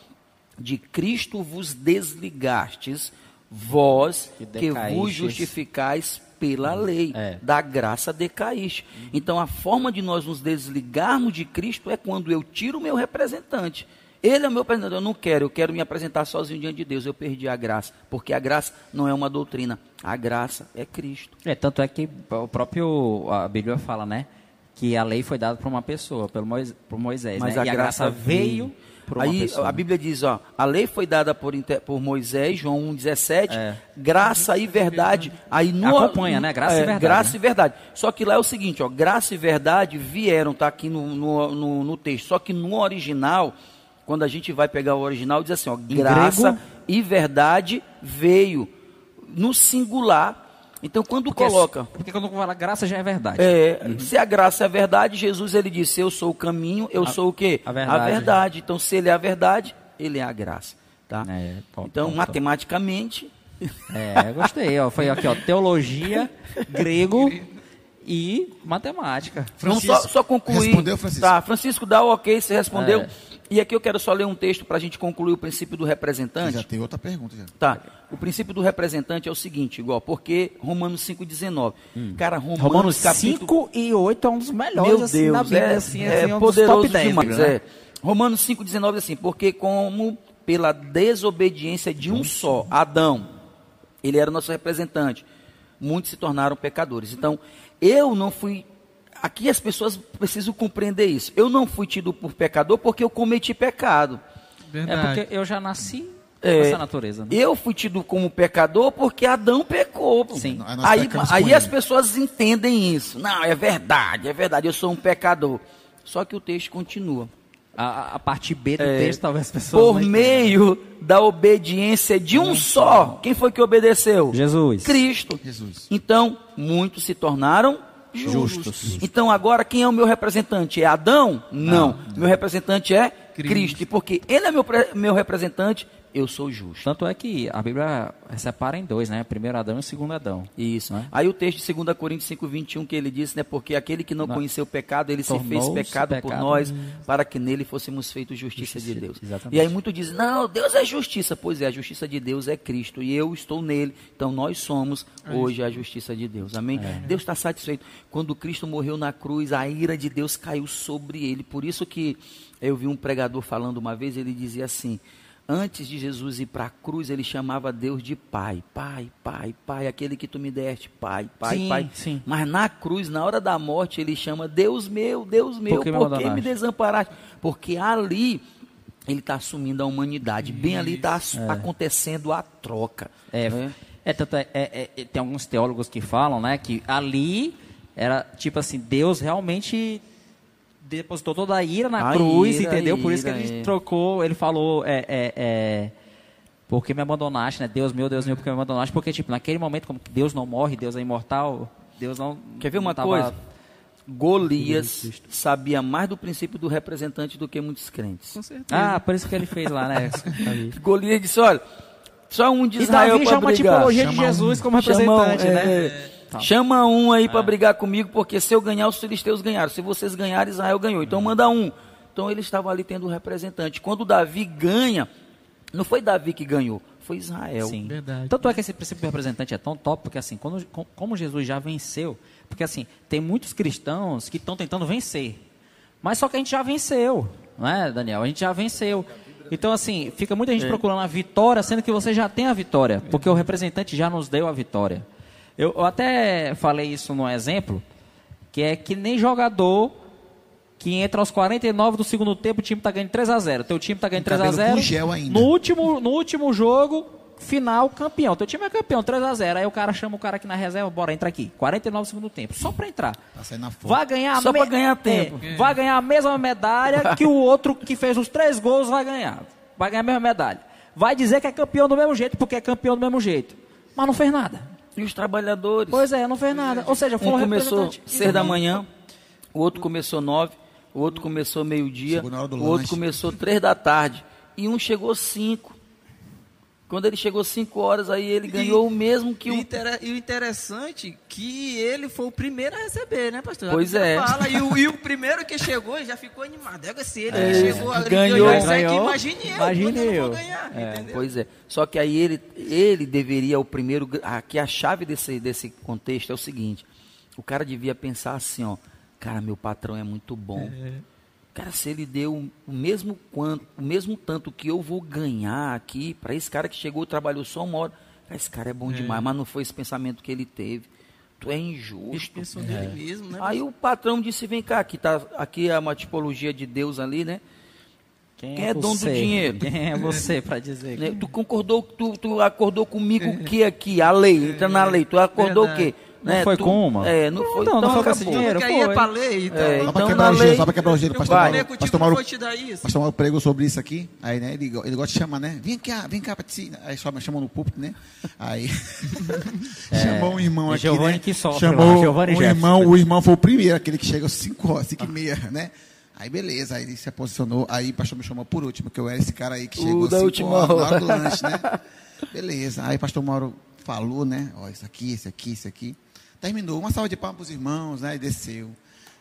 De Cristo vos desligastes, vós Que que vos justificais pela lei, É. da graça decaíste. Então a forma de nós nos desligarmos de Cristo é quando eu tiro o meu representante. Ele é o meu representante, eu não quero, eu quero me apresentar sozinho diante de Deus, eu perdi a graça, porque a graça não é uma doutrina, a graça é Cristo. É, tanto é que o próprio, a Bíblia fala, né? Que a lei foi dada para uma pessoa, pelo Moisés, por Moisés Mas né? a e a graça graça veio uma Aí pessoa. a Bíblia diz, ó, a lei foi dada por, por Moisés, João 1,17, É. graça e verdade. Aí no, Acompanha, né? Graça e é, verdade, Graça né? e verdade. Só que lá é o seguinte, ó, graça e verdade vieram, tá aqui no, no, no, no texto. Só que no original, quando a gente vai pegar o original, diz assim, ó, graça grego- e verdade veio no singular. Então quando porque, coloca Porque quando fala graça já é verdade. é, Se a graça é a verdade, Jesus ele disse: Eu sou o caminho, eu sou o quê? a verdade. Então, se ele é a verdade, ele é a graça. Tá? É, top, então, top, matematicamente, É, eu gostei. Ó, foi aqui, ó, teologia, grego e matemática. vamos só, Francisco, só concluir. respondeu, Francisco? Tá, Francisco, dá o ok, você respondeu. É. E aqui eu quero só ler um texto para a gente concluir o princípio do representante. Já tem outra pergunta. Já. Tá. O princípio do representante é o seguinte, igual, porque Romanos 5,19. Cara, Romanos, Romanos capítulo 5 e 8 é um dos melhores Meu assim, Deus, da Bíblia. é, assim, é assim, um dos poderoso top 10 demais. Né? é. Romanos 5,19 assim, porque como pela desobediência de um só, Adão, ele era nosso representante, muitos se tornaram pecadores. Então, eu não fui. Aqui as pessoas precisam compreender isso. Eu não fui tido por pecador porque eu cometi pecado. É porque eu já nasci É, com essa natureza. Né? Eu fui tido como pecador porque Adão pecou. Sim. Aí nós Aí, aí as pessoas entendem isso. Não, é verdade, é verdade, eu sou um pecador. Só que o texto continua. A, a parte B do É, texto, talvez as pessoas. Por meio da obediência de um só. Quem foi que obedeceu? Jesus. Cristo. Jesus. Então, muitos se tornaram justos. Então, agora, quem é o meu representante? É Adão? Não. Meu representante é Cristo. Cristo. Porque ele é meu, meu representante, eu sou justo. Tanto é que a Bíblia separa em dois, né? Primeiro Adão e segundo Adão. Isso. Né? Aí o texto de 2 Coríntios 5, 21, que ele disse, né? Porque aquele que não, Não. conheceu o pecado, ele se fez Tornou-se pecado, por pecado. nós, para que nele fôssemos feitos justiça, de Justiça, Deus. exatamente. E aí muitos dizem, não, Deus é justiça. Pois é, a justiça de Deus é Cristo. E eu estou nele. Então nós somos hoje a justiça de Deus. Amém? Deus está satisfeito. Quando Cristo morreu na cruz, a ira de Deus caiu sobre ele. Por isso que eu vi um pregador falando uma vez, ele dizia assim. Antes de Jesus ir para a cruz, ele chamava Deus de Pai. Pai, Pai, Pai, aquele que tu me deste. Pai, Pai, Sim, Pai. sim. Mas na cruz, na hora da morte, ele chama Deus meu, Deus meu, Por que me por que me desamparaste? Porque ali ele está assumindo a humanidade. Bem ali está acontecendo a troca. É, né? é, tanto é, é, é, tem alguns teólogos que falam, né, que ali era tipo assim, Deus realmente depositou toda a ira na A cruz, ira, entendeu? Por isso que ira, ele é. trocou, ele falou, é, é, é, porque me abandonaste, né? Deus meu, Deus meu, porque me abandonaste? Porque, tipo, naquele momento, como Deus não morre, Deus é imortal, Deus não. Quer ver uma tava- coisa? Golias sabia mais do princípio do representante do que muitos crentes. Com certeza. Ah, por isso que ele fez lá, né? Golias disse: olha, só um de e Israel Davi já é uma tipologia de Jesus um. como Chama um, representante, é, né? É. Chama um aí para brigar comigo, porque se eu ganhar, os filisteus ganharam. Se vocês ganharem, Israel ganhou. Então manda um. Então ele estava ali tendo um representante. Quando Davi ganha, não foi Davi que ganhou, foi Israel. Sim. Verdade. Tanto é que esse princípio do representante é tão top, porque assim, quando, com- como Jesus já venceu, porque assim, tem muitos cristãos que estão tentando vencer, mas só que a gente já venceu, não é, Daniel? A gente já venceu. Então, assim, fica muita gente procurando a vitória, sendo que você já tem a vitória, porque o representante já nos deu a vitória. Eu, eu até falei isso num exemplo, que é que nem jogador que entra aos 49 do segundo tempo, o time está ganhando 3 a 0 Teu time está ganhando Com 3 a cabelo 0 com gel ainda. No último, no último jogo, final, campeão. Teu time é campeão, 3 a 0 Aí o cara chama o cara aqui na reserva, bora, entra aqui. 49 do segundo tempo, só para entrar. Tá saindo na foto. Vai ganhar Só me- pra ganhar tempo. É, vai ganhar a mesma medalha que o outro que fez os três gols vai ganhar. Vai ganhar a mesma medalha. Vai dizer que é campeão do mesmo jeito, porque é campeão do mesmo jeito. Mas não fez nada. E os trabalhadores? Pois é, não fez nada. Ou seja, foi Um um começou seis da manhã, o outro começou nove, o outro começou meio-dia, o outro lanche. começou três da tarde. E um chegou cinco. Quando ele chegou cinco horas, aí ele ganhou o mesmo que E, o. e o interessante que ele foi o primeiro a receber, né, pastor? Pois é. Fala, e, o, e o primeiro que chegou já ficou animado. É se ele É, chegou, ele ganhou. ganhou Ganhou. imagine eu, Imagine quando eu eu. vou ganhar, entendeu? Pois é. Só que aí ele, ele deveria, o primeiro. Aqui a chave desse, desse contexto é o seguinte: o cara devia pensar assim, ó. Cara, meu patrão é muito bom. Cara, se ele deu o mesmo quanto, o mesmo tanto que eu vou ganhar aqui para esse cara que chegou e trabalhou só uma hora, cara, esse cara é bom demais, mas não foi esse pensamento que ele teve. Tu é Ele injusto. pensou nele mesmo, né? Aí o patrão disse: "Vem cá, aqui tá, aqui é uma tipologia de Deus ali, né? Quem é dono do dinheiro? Quem é você para dizer? Né? Tu concordou, tu, tu acordou comigo o que aqui? A lei, entra na lei. Tu acordou Verdade. o quê? Não Né? foi Tu- com uma? É, não foi. Não, não então foi com esse dinheiro. Porque aí é foi. pra lei, então. É, Só então para na quebrar o gelo, só para quebrar o gelo, pastor. Mauro. Pastor não Mauro, vou te dar isso. pastor Mauro pregou sobre isso aqui. Aí, né, ele, ele gosta de chamar, né? Vem cá, vem cá, Patricinha. Aí só me chamou no púlpito, né? Aí chamou um irmão é aqui, Giovanni né? que sofre chamou lá, Giovanni um irmão, o irmão foi o primeiro, aquele que chega às 5 horas, 5 e meia, né? Aí beleza, aí ele se posicionou, aí o pastor me chamou por último, que eu era esse cara aí que chegou da às 5 última horas, na hora. hora do lanche, né? Beleza, aí o pastor Mauro falou, né? Ó, isso aqui, isso aqui, isso aqui. Terminou, uma salva de palmas para os irmãos, né? E desceu.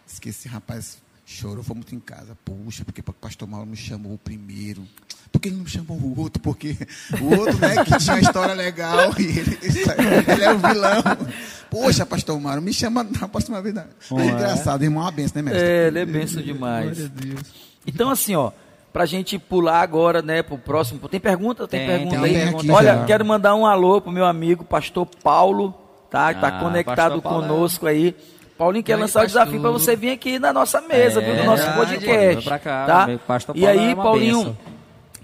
Diz que esse rapaz chorou, foi muito em casa. Puxa, porque o pastor Mauro me chamou primeiro. Por que ele não me chamou o outro? Porque o outro, né, que tinha uma história legal e ele, ele é o vilão. Poxa, pastor Mauro, me chama na próxima vez. É engraçado, irmão, é uma benção, né, mestre? É, ele é benção demais. Então, assim, ó, pra gente pular agora, né, pro próximo. Tem pergunta? Tem, Tem, pergunta tem aí? Olha, já. quero mandar um alô pro meu amigo, pastor Paulo, tá? Tá Ah, conectado conosco aí. Paulinho quer lançar o desafio para você vir aqui na nossa mesa, É, viu? No nosso verdade, podcast. cá, tá? pastor E aí, é Paulinho, bênção.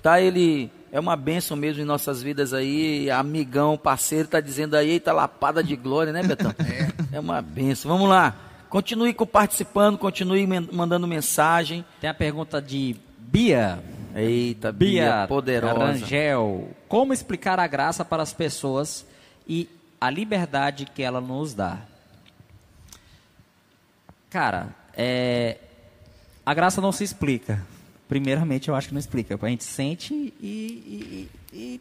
tá? Ele é uma bênção mesmo em nossas vidas aí. Amigão, parceiro, tá dizendo aí, eita lapada de glória, né, Betão? É. É uma bênção. Vamos lá. Continue participando, continue mandando mensagem. Tem a pergunta de Bia. Eita, Bia, Bia poderosa. Rangel. Como explicar a graça para as pessoas e a liberdade que ela nos dá? Cara, é, a graça não se explica. Primeiramente, eu acho que não explica. A gente sente e, e- e-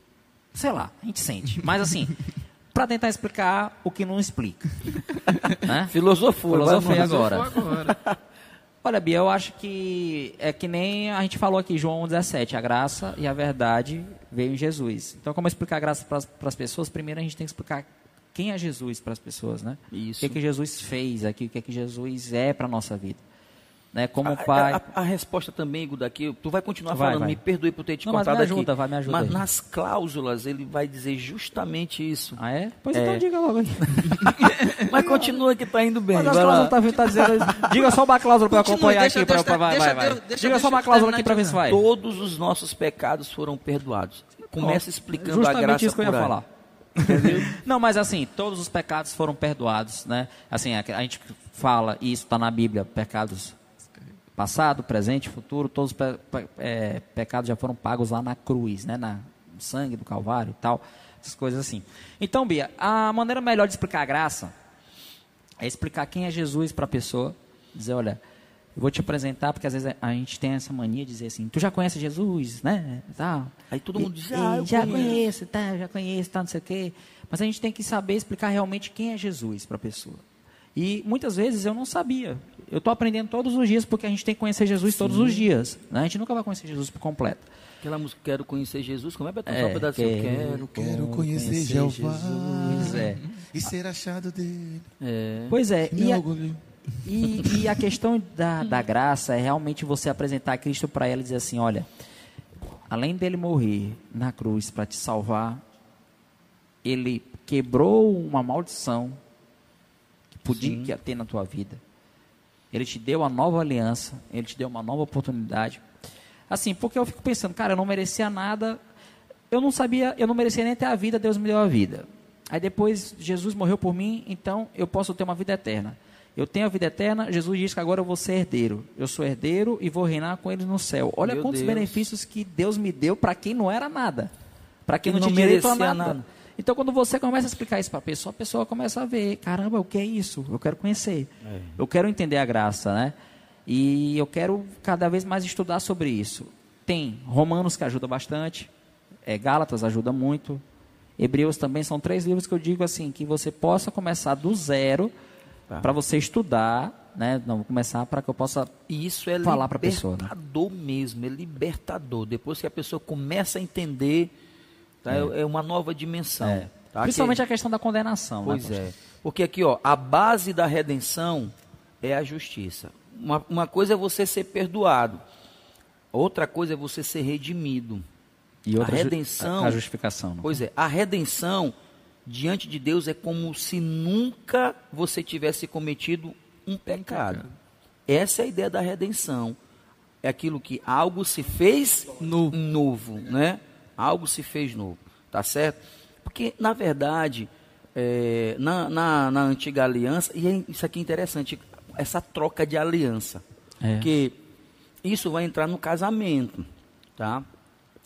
sei lá, a gente sente. Mas assim, para tentar explicar o que não explica. né? Filosofou. Filosofei agora. Agora. Olha, Bia, eu acho que é que nem a gente falou aqui, João 17, a graça e a verdade veio em Jesus. Então, como explicar a graça para as pessoas? Primeiro a gente tem que explicar quem é Jesus para as pessoas, né? Isso. O que, é que Jesus fez aqui, o que, é que Jesus é para a nossa vida. Né? Como A, pai... a- a resposta também, Igor, daqui, tu vai continuar Vai, falando, vai. me perdoe por ter te Não, mas cortado aqui. ajuda, vai, me ajuda Mas aí. nas cláusulas ele vai dizer justamente isso. Ah, é? Pois É. então diga logo aí. Mas continua que tá indo bem. Mas as cláusulas tá, tá dizendo... Diga só uma cláusula para acompanhar deixa- aqui. Pra, deixa- pra, vai, deixa vai, vai. Deixa- Diga só deixa uma cláusula aqui para ver se vai. Todos os nossos pecados foram perdoados. Começa explicando a Justamente graça isso que eu ia falar. Não, mas assim, todos os pecados foram perdoados, né? Assim, a, a gente fala, e isso está na Bíblia, pecados passado, presente, futuro, todos os pe- pe- é, pecados já foram pagos lá na cruz, né? Na, no sangue do Calvário e tal, essas coisas assim. Então, Bia, a maneira melhor de explicar a graça é explicar quem é Jesus para a pessoa, dizer, olha, eu vou te apresentar, porque às vezes a gente tem essa mania de dizer assim, tu já conhece Jesus, né? Tal. Aí todo mundo diz, ah, eu já conheço. conheço, tá, já conheço, tá, não sei o quê. Mas a gente tem que saber explicar realmente quem é Jesus para a pessoa. E muitas vezes eu não sabia. Eu estou aprendendo todos os dias, porque a gente tem que conhecer Jesus todos os dias. né? A gente nunca vai conhecer Jesus por completo. Aquela música Quero Conhecer Jesus, como é, Betão? Só É, um pedacinho. Quero, Quero conhecer, conhecer Jeová Jesus, é. e ser achado dele. É. Pois é, Meu e a, orgulho. E, e a questão da, da graça é realmente você apresentar Cristo para ela e dizer assim: olha, além dele morrer na cruz para te salvar, ele quebrou uma maldição que podia que ter na tua vida. Ele te deu a nova aliança, ele te deu uma nova oportunidade. Assim, porque eu fico pensando, cara, eu não merecia nada, eu não sabia, eu não merecia nem ter a vida, Deus me deu a vida. Aí depois Jesus morreu por mim, então eu posso ter uma vida eterna. Eu tenho a vida eterna, Jesus diz que agora eu vou ser herdeiro. Eu sou herdeiro e vou reinar com ele no céu. Olha Meu quantos Deus. benefícios que Deus me deu para quem não era nada. Para quem Que não, não tinha direito a merecia nada. nada. Então, quando você começa a explicar isso para a pessoa, a pessoa começa a ver: caramba, o que é isso? Eu quero conhecer. Eu quero entender a graça, né? E eu quero cada vez mais estudar sobre isso. Tem Romanos que ajuda bastante, é, Gálatas ajuda muito, Hebreus também são três livros que eu digo assim que você possa começar do zero Tá. para você estudar, né? Não vou começar para que eu possa isso é Falar pra pessoa, né? libertador mesmo, é libertador. Depois que a pessoa começa a entender, tá, é. é uma nova dimensão. é, tá? principalmente a questão da condenação, né, Pois pastor? é. Porque aqui, ó, a base da redenção é a justiça. Uma, uma coisa é você ser perdoado, outra coisa é você ser redimido. E outra a ju- redenção. a, a justificação. né? Pois é, a redenção diante de Deus é como se nunca você tivesse cometido um pecado. Essa é a ideia da redenção. É aquilo que algo se fez Novo. novo, né? Algo se fez novo, tá certo? Porque, na verdade, é, na, na, na antiga aliança, e é- isso aqui é interessante, essa troca de aliança. É. Porque isso vai entrar no casamento, tá?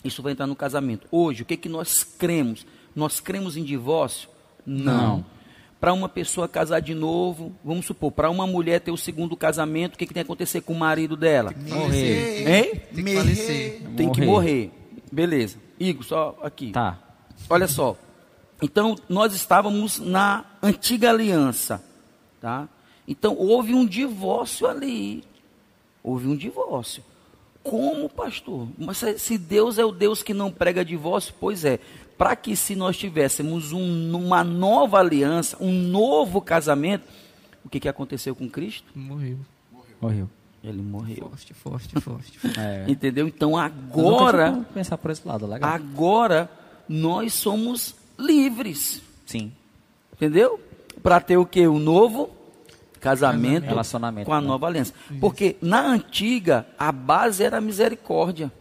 Isso vai entrar no casamento. Hoje, o que, que nós cremos? Nós cremos em divórcio? Não. Para uma pessoa casar de novo, vamos supor, para uma mulher ter o segundo casamento, o que, que tem que acontecer com o marido dela? Morrer. Hein? Tem que falecer. Tem que Morrer. morrer. Beleza. Igor, só aqui. Tá. Olha só. Então, nós estávamos na antiga aliança. Tá? Então, houve um divórcio ali. Houve um divórcio. Como, pastor? Mas se- se Deus é o Deus que não prega divórcio, pois é. Para que se nós tivéssemos um- uma nova aliança, um novo casamento, o que, que aconteceu com Cristo? Morreu. Morreu. Ele morreu. Forte, forte, forte. É. Entendeu? Então agora, pensar por esse lado, legal. agora nós somos livres. Sim. Entendeu? Para ter o que? O novo casamento, Relacionamento, com a né? nova aliança. Porque na antiga, a base era a misericórdia.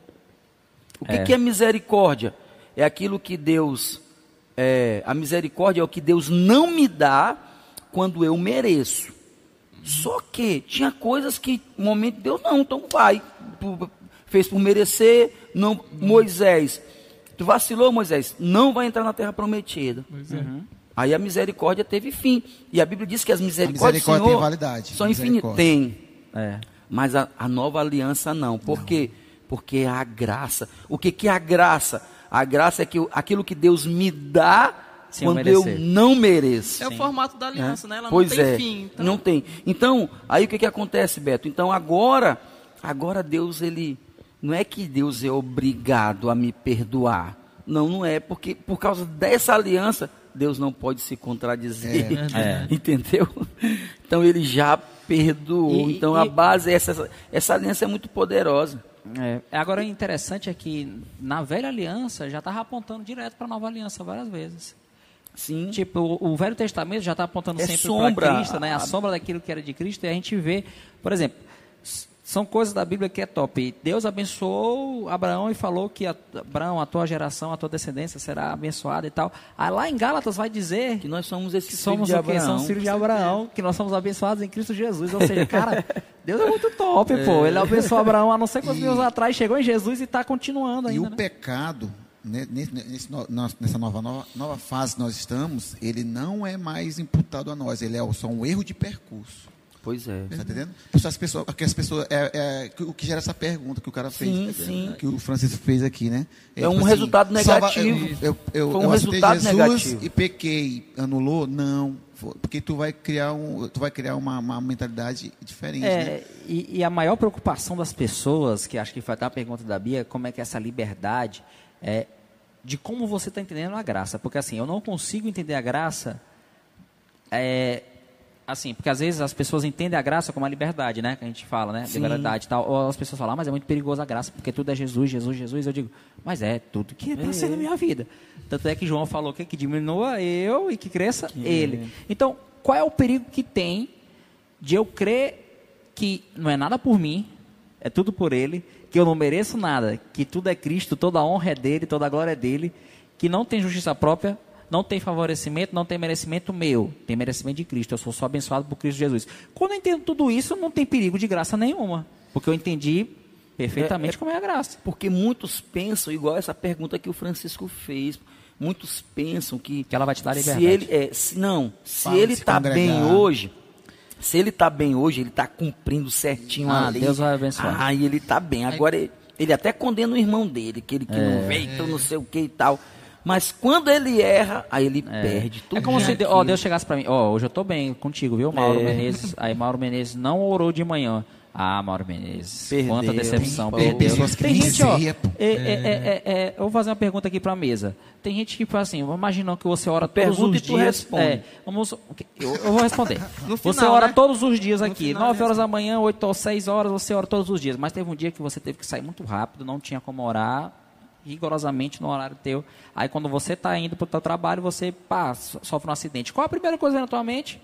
O que É. que é misericórdia? É aquilo que Deus. é, a misericórdia é o que Deus não me dá quando eu mereço. Só que tinha coisas que, no momento, Deus não, então vai. Fez por merecer, não. Moisés, tu vacilou, Moisés, não vai entrar na terra prometida. É. Uhum. Aí a misericórdia teve fim. E a Bíblia diz que as misericórdias misericórdia do Senhor tem validade. são infinitas. Tem. É. Mas a, a nova aliança não. Por quê? Porque é a graça. O que, que é a graça? A graça é que aquilo que Deus me dá Sem eu quando eu merecer. não mereço. É o formato da aliança, né? Ela pois não tem é, fim. Então, não tem. Então, aí o que, que acontece, Beto? Então agora, agora Deus, ele, não é que Deus é obrigado a me perdoar. Não, não é, porque por causa dessa aliança, Deus não pode se contradizer. É. Entendeu? Então ele já perdoou. E- então e- a base, é essa, essa aliança é muito poderosa. É, agora, o interessante é que na velha aliança já estava apontando direto para a nova aliança várias vezes. Sim. Tipo, o, o Velho Testamento já está apontando É sempre para Cristo, né? A sombra daquilo que era de Cristo. E a gente vê, por exemplo, são coisas da Bíblia que é top. Deus abençoou Abraão e falou que a, Abraão, a tua geração, a tua descendência será abençoada e tal. Aí lá em Gálatas vai dizer Que nós somos esse que somos de? Abraão. Somos filhos de Abraão, que nós somos abençoados em Cristo Jesus. Ou seja, cara, Deus é muito top, pô. Ele abençoou Abraão há não sei quantos E- anos atrás, chegou em Jesus e está continuando E ainda. o né? pecado, né, nesse- nessa nova, nova, nova fase que nós estamos, ele não é mais imputado a nós, ele é só um erro de percurso. Pois é. Tá entendendo? Por isso as pessoas, porque as pessoas é, é, que- o que gera essa pergunta que o cara fez, Sim, sim. que o Francisco fez aqui, né? É um resultado negativo. eu, eu, Foi um eu resultado Jesus negativo. e pequei, anulou? Não, porque tu vai criar um, tu vai criar uma, uma mentalidade diferente, né? É, e, e a maior preocupação das pessoas, que acho que foi até a pergunta da Bia, como é que essa liberdade é de como você está entendendo a graça. Porque assim, eu não consigo entender a graça é, assim, porque às vezes as pessoas entendem a graça como a liberdade, né? Que a gente fala, né? Sim. Liberdade e tal. Ou as pessoas falam, ah, mas é muito perigoso a graça, porque tudo é Jesus, Jesus, Jesus. Eu digo, mas é tudo que é para ser na minha vida. Tanto é que João falou que, que diminua eu e que cresça ele. Então, qual é o perigo que tem de eu crer que não é nada por mim, é tudo por ele, que eu não mereço nada, que tudo é Cristo, toda a honra é dele, toda a glória é dele, que não tem justiça própria, não tem favorecimento, não tem merecimento meu, tem merecimento de Cristo, eu sou só abençoado por Cristo Jesus. Quando eu entendo tudo isso, não tem perigo de graça nenhuma, porque eu entendi perfeitamente como é a graça. Porque muitos pensam, igual essa pergunta que o Francisco fez, muitos pensam que, Que ela vai te dar se liberdade. ele é, se, não, se Para ele se está bem hoje, se ele está bem hoje, ele está cumprindo certinho Ah, a lei. Deus vai abençoar. Ah, e ele está bem. Agora ele, ele até condena o irmão dele, que ele que É. não veio, então não sei o que e tal. Mas quando ele erra, aí ele perde tudo. É como se ó, Deus chegasse para mim, ó, hoje eu tô bem contigo, viu, Mauro É. Menezes? Aí Mauro Menezes não orou de manhã. Ah, Mauro Menezes, Perdeu. quanta decepção, Tem perdeu. pessoas que Tem gente, ó, é, é, é, é, é, eu vou fazer uma pergunta aqui para a mesa. Tem gente que fala assim, imagina que você ora todos Pergunta os e dias. responde. É, vamos, eu, eu vou responder. No você final, ora né? todos os dias aqui, final 9 horas da manhã, 8 ou 6 horas, você ora todos os dias. Mas teve um dia que você teve que sair muito rápido, não tinha como orar rigorosamente no horário teu. Aí quando você está indo para o teu trabalho, você pá, so- sofre um acidente. Qual a primeira coisa na tua mente?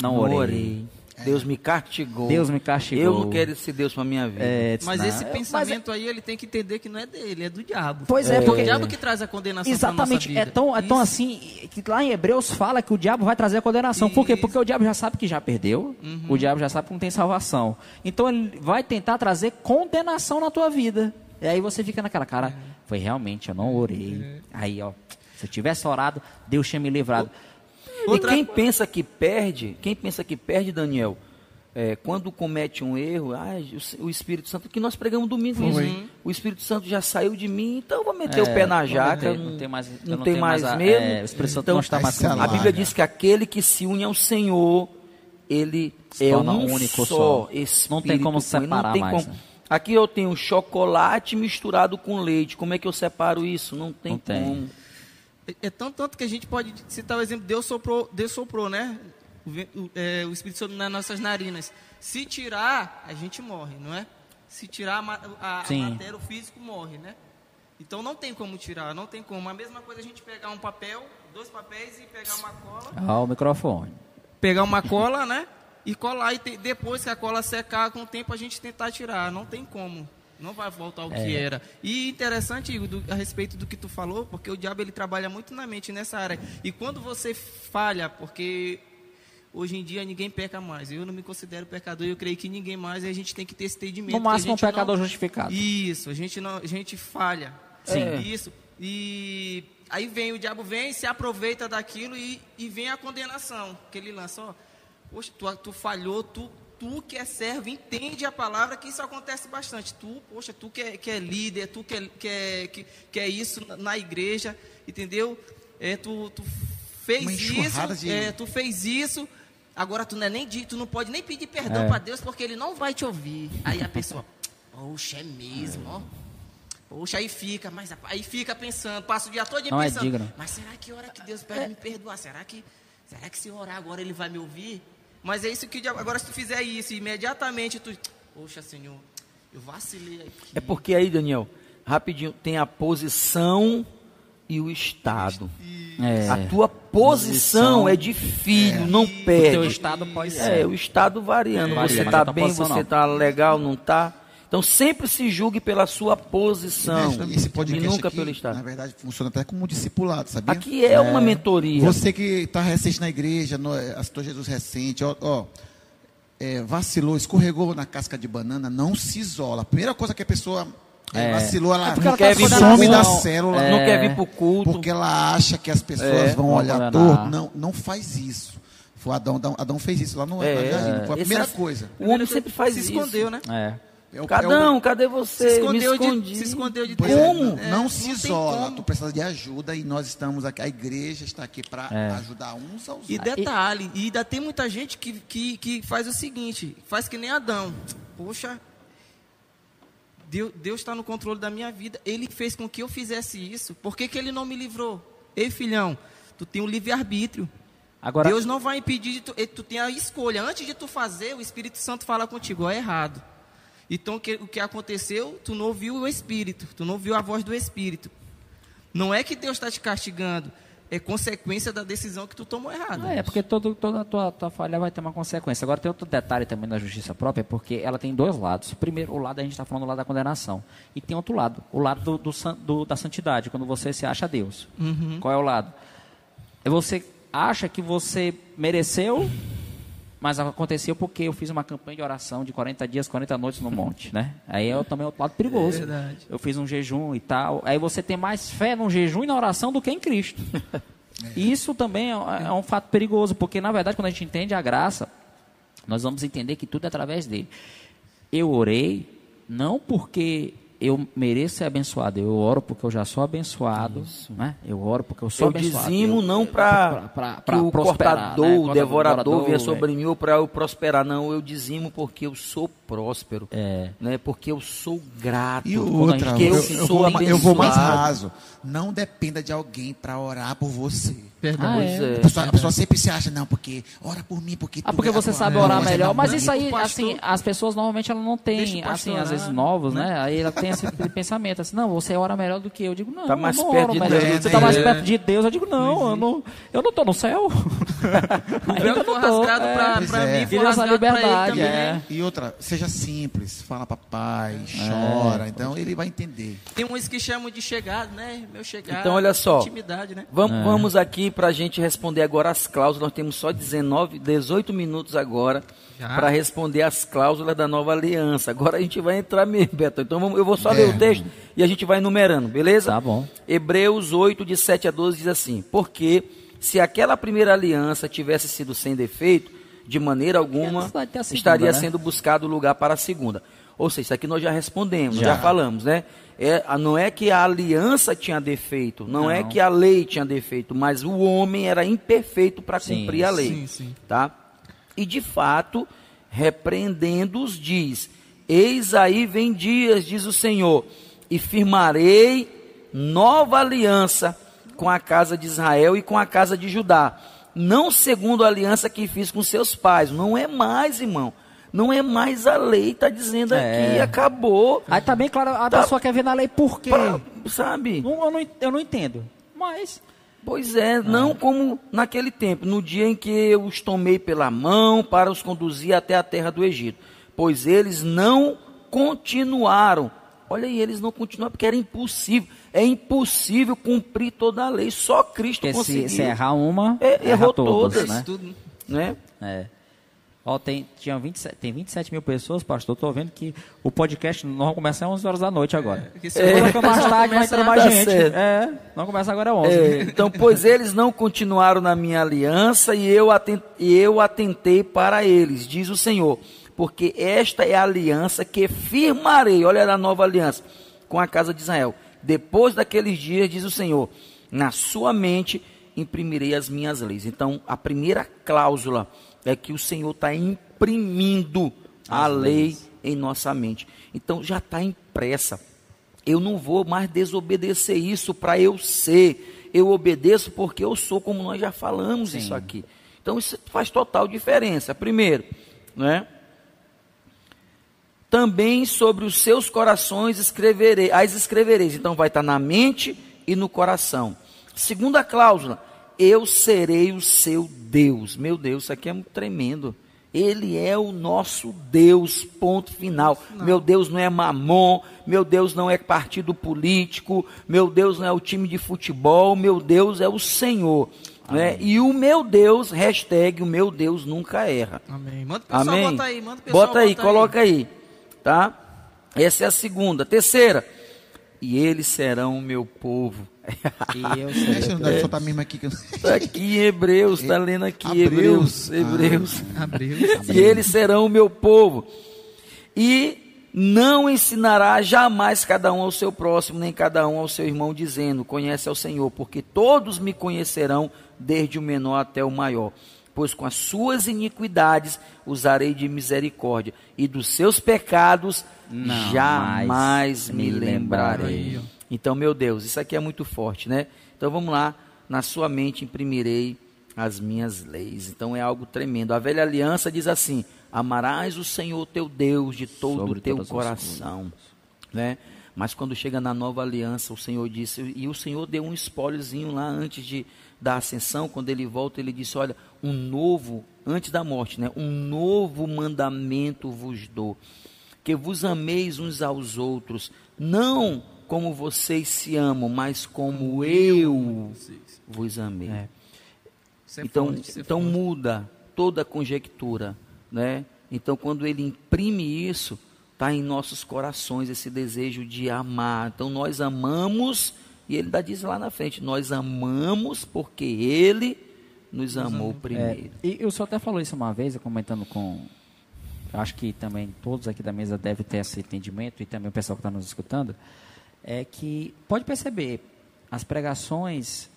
Não, orei. orei. Deus me castigou. Deus me castigou. Eu não quero esse Deus para minha vida. É, Mas não, esse eu- pensamento aí, ele tem que entender que não é dele, é do diabo. Pois é, É porque- o diabo que traz a condenação Exatamente, é nossa vida. tão, é tão Isso. assim que lá em Hebreus fala que o diabo vai trazer a condenação. Por quê? Isso. Porque o diabo já sabe que já perdeu, Uhum. o diabo já sabe que não tem salvação. Então ele vai tentar trazer condenação na tua vida. E aí você fica naquela cara, foi realmente, eu não orei. Aí, ó, se eu tivesse orado, Deus tinha me livrado. Outra e quem pensa que perde, quem pensa que perde, Daniel, é, quando comete um erro, ah, o, Espírito Santo, que nós pregamos domingo isso. O Espírito Santo já saiu de mim, então eu vou meter o pé na É, não jaca. meter, não tem mais- não não tem mais mais a- mesmo. é, o Espírito Santo então, não está mais. A Bíblia diz que aquele que se une ao Senhor, ele Se é um único só. só. Espírito Não tem como separar não tem mais, como. né? Aqui eu tenho chocolate misturado com leite. Como é que eu separo isso? Não tem Não tem. como. É, é tão tanto que a gente pode citar o exemplo, Deus soprou, Deus soprou, né? O, é, o Espírito Santo nas nossas narinas. Se tirar, a gente morre, não é? Se tirar a, a- a matéria, o físico morre, né? Então não tem como tirar, não tem como. A mesma coisa a gente pegar um papel, dois papéis e pegar uma cola. Ó, o microfone. Pegar uma cola, né? E colar e te- depois que a cola secar, com o tempo a gente tentar tirar. Não tem como. Não vai voltar ao que era. E interessante, Igor, do- a respeito do que tu falou, porque o diabo ele trabalha muito na mente nessa área. E quando você falha, porque hoje em dia ninguém peca mais. Eu não me considero pecador, eu creio que ninguém mais, e a gente tem que ter esse entendimento. No máximo, um gente não- pecador justificado. Isso, a gente, não, a gente falha. Sim. É. Isso. E aí vem, o diabo vem, se aproveita daquilo e, e vem a condenação que ele lança. Ó, poxa, tu, tu falhou, tu tu que é servo, entende a palavra, que isso acontece bastante. Tu, poxa, tu que é, que é líder, tu que é, que, é, que, que é isso na igreja, entendeu? É, tu, tu fez isso, de- é, tu fez isso, agora tu não é nem de, tu não pode nem pedir perdão É. para Deus porque ele não vai te ouvir. Aí a pessoa, poxa, é mesmo, ó. Poxa, aí fica, mas aí fica pensando, passa o dia todo Não é pensando. digno. Mas será que hora que Deus vai me perdoar? Será que, será que se eu orar agora ele vai me ouvir? Mas é isso que agora se tu fizer isso, imediatamente tu, poxa, Senhor, eu vacilei aqui. É porque aí, Daniel, rapidinho, tem a posição e o estado. É. A tua posição é de filho, não O teu perde. estado pode É, ser. o estado variando. Varia, você está bem, você está legal, não está. Então sempre se julgue pela sua posição E esse e nunca aqui, pelo na estado. verdade, funciona até como discipulado, sabia? Aqui é uma mentoria. Você que está recente na igreja, no, aceitou Jesus recente, ó, ó, é, vacilou, escorregou na casca de banana, não se isola. A primeira coisa que a pessoa é, É. vacilou, ela, É porque ela quer tá vir pro some culto, da não. célula. É. Não quer vir para o culto. Porque ela acha que as pessoas É, vão olhar torto. Não, não faz isso. Foi Adão, Adão, Adão fez isso lá no É, jardim. Foi a primeira é- coisa. O homem sempre faz se isso. escondeu, né? É. É o- é o- Cadão, cadê você? Se escondeu, Me escondi. de, se escondeu de Deus. é, Como? não, É, não se isola. como. Tu precisa de ajuda e nós estamos aqui. A igreja está aqui para É. ajudar uns aos E outros. detalhe, e ainda tem muita gente que, que, que faz o seguinte, faz que nem Adão. Poxa, Deus Deus está no controle da minha vida. Ele fez com que eu fizesse isso. Por que, que ele não me livrou? Ei, filhão, tu tem um livre-arbítrio. Agora, Deus não vai impedir, de tu, e tu tem a escolha. Antes de tu fazer, o Espírito Santo fala contigo, ó, é errado. Então, o que, o que aconteceu? Tu não ouviu o Espírito, tu não ouviu a voz do Espírito. Não é que Deus está te castigando, é consequência da decisão que tu tomou errado. Ah, é, porque todo, toda a tua, tua falha vai ter uma consequência. Agora tem outro detalhe também da justiça própria, porque ela tem dois lados. Primeiro, o lado a gente está falando do lado da condenação. E tem outro lado, o lado do, do do- da santidade, quando você se acha Deus. Qual é o lado? É você acha que você mereceu, mas aconteceu porque eu fiz uma campanha de oração de 40 dias, 40 noites no monte, né? Aí é também outro lado perigoso. Verdade. Eu fiz um jejum e tal. Aí você tem mais fé no jejum e na oração do que em Cristo. E Isso também é, é um fato perigoso, porque na verdade, quando a gente entende a graça, nós vamos entender que tudo é através dele. Eu orei não porque eu mereço ser abençoado, eu oro porque eu já sou abençoado, né? Eu oro porque eu sou Eu abençoado. dizimo Eu- não para pra o cortador, né? o devorador venha devorador, sobre mim ou para eu prosperar. Não, eu dizimo porque eu sou próspero. É. Né? Porque eu sou grato. E outra, eu, eu sou vou, eu vou mais raso. Não dependa de alguém para orar por você. Ah, Pois é. é. A pessoa, a pessoa sempre se acha, não, porque ora por mim, porque Ah, porque é- você sabe orar melhor. Mas isso aí, pastor- assim, as pessoas normalmente elas não têm, assim, às vezes novos, né? Aí ela tem esse pensamento, assim, não, você ora melhor do que eu. Eu digo, não, Tá mais eu não perto oro de melhor. Deus Você tá mais eu. perto de Deus. Eu digo, não, eu não, eu não tô no céu. Ainda não tô. rasgado É. pra, pra é. mim, foi Queria essa rasgado pra ele liberdade, também. é. E outra, seja simples, fala papai, chora, então ele vai entender. Tem uns que chamam de chegado, né? Meu chegado. Então, olha só. Intimidade, né? Vamos, vamos aqui para a gente responder agora as cláusulas. Nós temos só 19, 18 minutos agora para responder as cláusulas da nova aliança. Agora a gente vai entrar mesmo, Beto. Então vamos- eu vou só É. ler o texto e a gente vai enumerando, beleza? Tá bom. Hebreus 8, de 7 a 12 diz assim: Porque se aquela primeira aliança tivesse sido sem defeito, de maneira alguma segunda, estaria né? sendo buscado lugar para a segunda. Ou seja, isso aqui nós já respondemos, já, Já. falamos, né? É, não é que a aliança tinha defeito, não, é Não. que a lei tinha defeito, mas o homem era imperfeito para cumprir a lei. sim, sim. Tá? E de fato, repreendendo-os, diz: Eis aí vem dias, diz o Senhor, e firmarei nova aliança com a casa de Israel e com a casa de Judá, não segundo a aliança que fiz com seus pais. Não é mais, irmão. Não é mais a lei, está dizendo É. aqui, acabou. Aí tá bem claro, a Tá. pessoa quer ver na lei por quê? Pra- sabe? Não, eu, não, eu não entendo. Mas, Pois é, não como naquele tempo, no dia em que eu os tomei pela mão para os conduzir até a terra do Egito. Pois eles não continuaram. Olha aí, eles não continuaram porque era impossível. É impossível cumprir toda a lei. Só Cristo porque se, conseguiu. se errar uma, É, errou todas, todas. né? Tudo. Né? É. Ó, tem, tinha 27, tem 27 mil pessoas, pastor. Estou vendo que o podcast nós vamos começar às 11 horas da noite agora. Porque se É. mais tarde, vai entrar mais Tá gente. certo. É, não começa agora às 11. É, então, pois eles não continuaram na minha aliança e eu, e eu atentei para eles, diz o Senhor. porque esta é a aliança que firmarei, olha a nova aliança, com a casa de Israel. Depois daqueles dias, diz o Senhor, na sua mente imprimirei as minhas leis. Então, a primeira cláusula é que o Senhor está imprimindo a lei em nossa mente. Então, já está impressa. Eu não vou mais desobedecer isso para eu ser. Eu obedeço porque eu sou, como nós já falamos Sim. isso aqui. Então, isso faz total diferença. Primeiro, né? Também sobre os seus corações escreverei, as escrevereis. Então, vai estar na mente e no coração. Segunda cláusula, eu serei o seu Deus. Meu Deus, isso aqui é muito tremendo. Ele é o nosso Deus, ponto final. Não. Meu Deus não é mamon, meu Deus não é partido político, meu Deus não é o time de futebol, meu Deus é o Senhor. Né? E o meu Deus, hashtag o meu Deus nunca erra. Amém. Manda o pessoal, Amém. bota aí, manda o pessoal, bota aí, bota coloca aí. aí. Tá? Essa é a segunda. Terceira, e eles serão o meu povo e eu sei. mesmo aqui. Está aqui em Hebreus, está lendo aqui Hebreus. Hebreus. Ah, Hebreus. E eles serão o meu povo. E não ensinará jamais cada um ao seu próximo, nem cada um ao seu irmão, dizendo: Conhece ao Senhor, porque todos me conhecerão, desde o menor até o maior. Pois com as suas iniquidades usarei de misericórdia, e dos seus pecados não, jamais me lembrarei. lembrarei. Então, meu Deus, isso aqui é muito forte, né? Então vamos lá, na sua mente imprimirei as minhas leis. Então é algo tremendo. A velha aliança diz assim: amarás o Senhor teu Deus de todo o teu coração, né? Mas quando chega na nova aliança, o Senhor disse, e o Senhor deu um spoilerzinho lá antes de da ascensão, quando ele volta, ele disse: Olha, um novo, antes da morte, né? Um novo mandamento vos dou, que vos ameis uns aos outros, não como vocês se amam, mas como eu vos amei. É. é então, é então muda toda a conjectura, né? Então, quando ele imprime isso, está em nossos corações esse desejo de amar. Então, nós amamos, e ele ainda diz lá na frente: nós amamos porque ele nos amou primeiro. É, e o senhor até falou isso uma vez, comentando com. Acho que também todos aqui da mesa devem ter esse entendimento, e também o pessoal que está nos escutando é que pode perceber as pregações,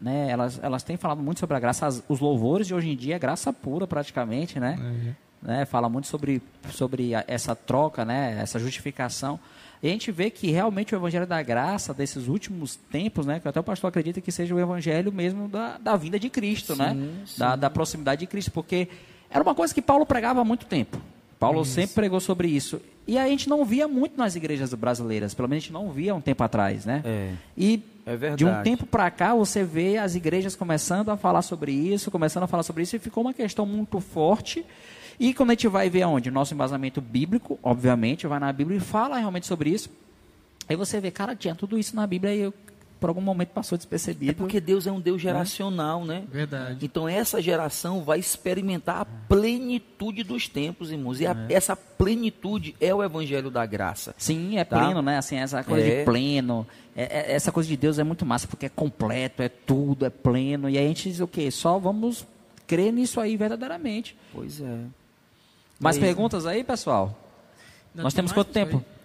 né? Elas, elas têm falado muito sobre a graça. As, os louvores de hoje em dia é graça pura praticamente, né? Uhum. né? Fala muito sobre sobre essa troca, né? Essa justificação. E a gente vê que realmente o evangelho da graça desses últimos tempos, né? Que até o pastor acredita que seja o evangelho mesmo da, da vinda de Cristo, sim, né? Sim. Da, da proximidade de Cristo, porque era uma coisa que Paulo pregava há muito tempo. Paulo isso. sempre pregou sobre isso. E a gente não via muito nas igrejas brasileiras, pelo menos a gente não via um tempo atrás, né? É, e é de um tempo para cá você vê as igrejas começando a falar sobre isso, começando a falar sobre isso, e ficou uma questão muito forte. E quando a gente vai ver aonde? Nosso embasamento bíblico, obviamente, vai na Bíblia e fala realmente sobre isso. Aí você vê, cara, tinha tudo isso na Bíblia e eu por algum momento passou despercebido. É porque Deus é um Deus geracional, né? Verdade. Então essa geração vai experimentar a plenitude dos tempos, irmãos. E a, é. essa plenitude é o evangelho da graça. Sim, é tá? pleno, né? Assim, essa coisa é. de pleno. É, é, essa coisa de Deus é muito massa, porque é completo, é tudo, é pleno. E a gente diz o quê? Só vamos crer nisso aí verdadeiramente. Pois é. Mais perguntas aí, pessoal? Não Nós temos quanto tempo? Aí?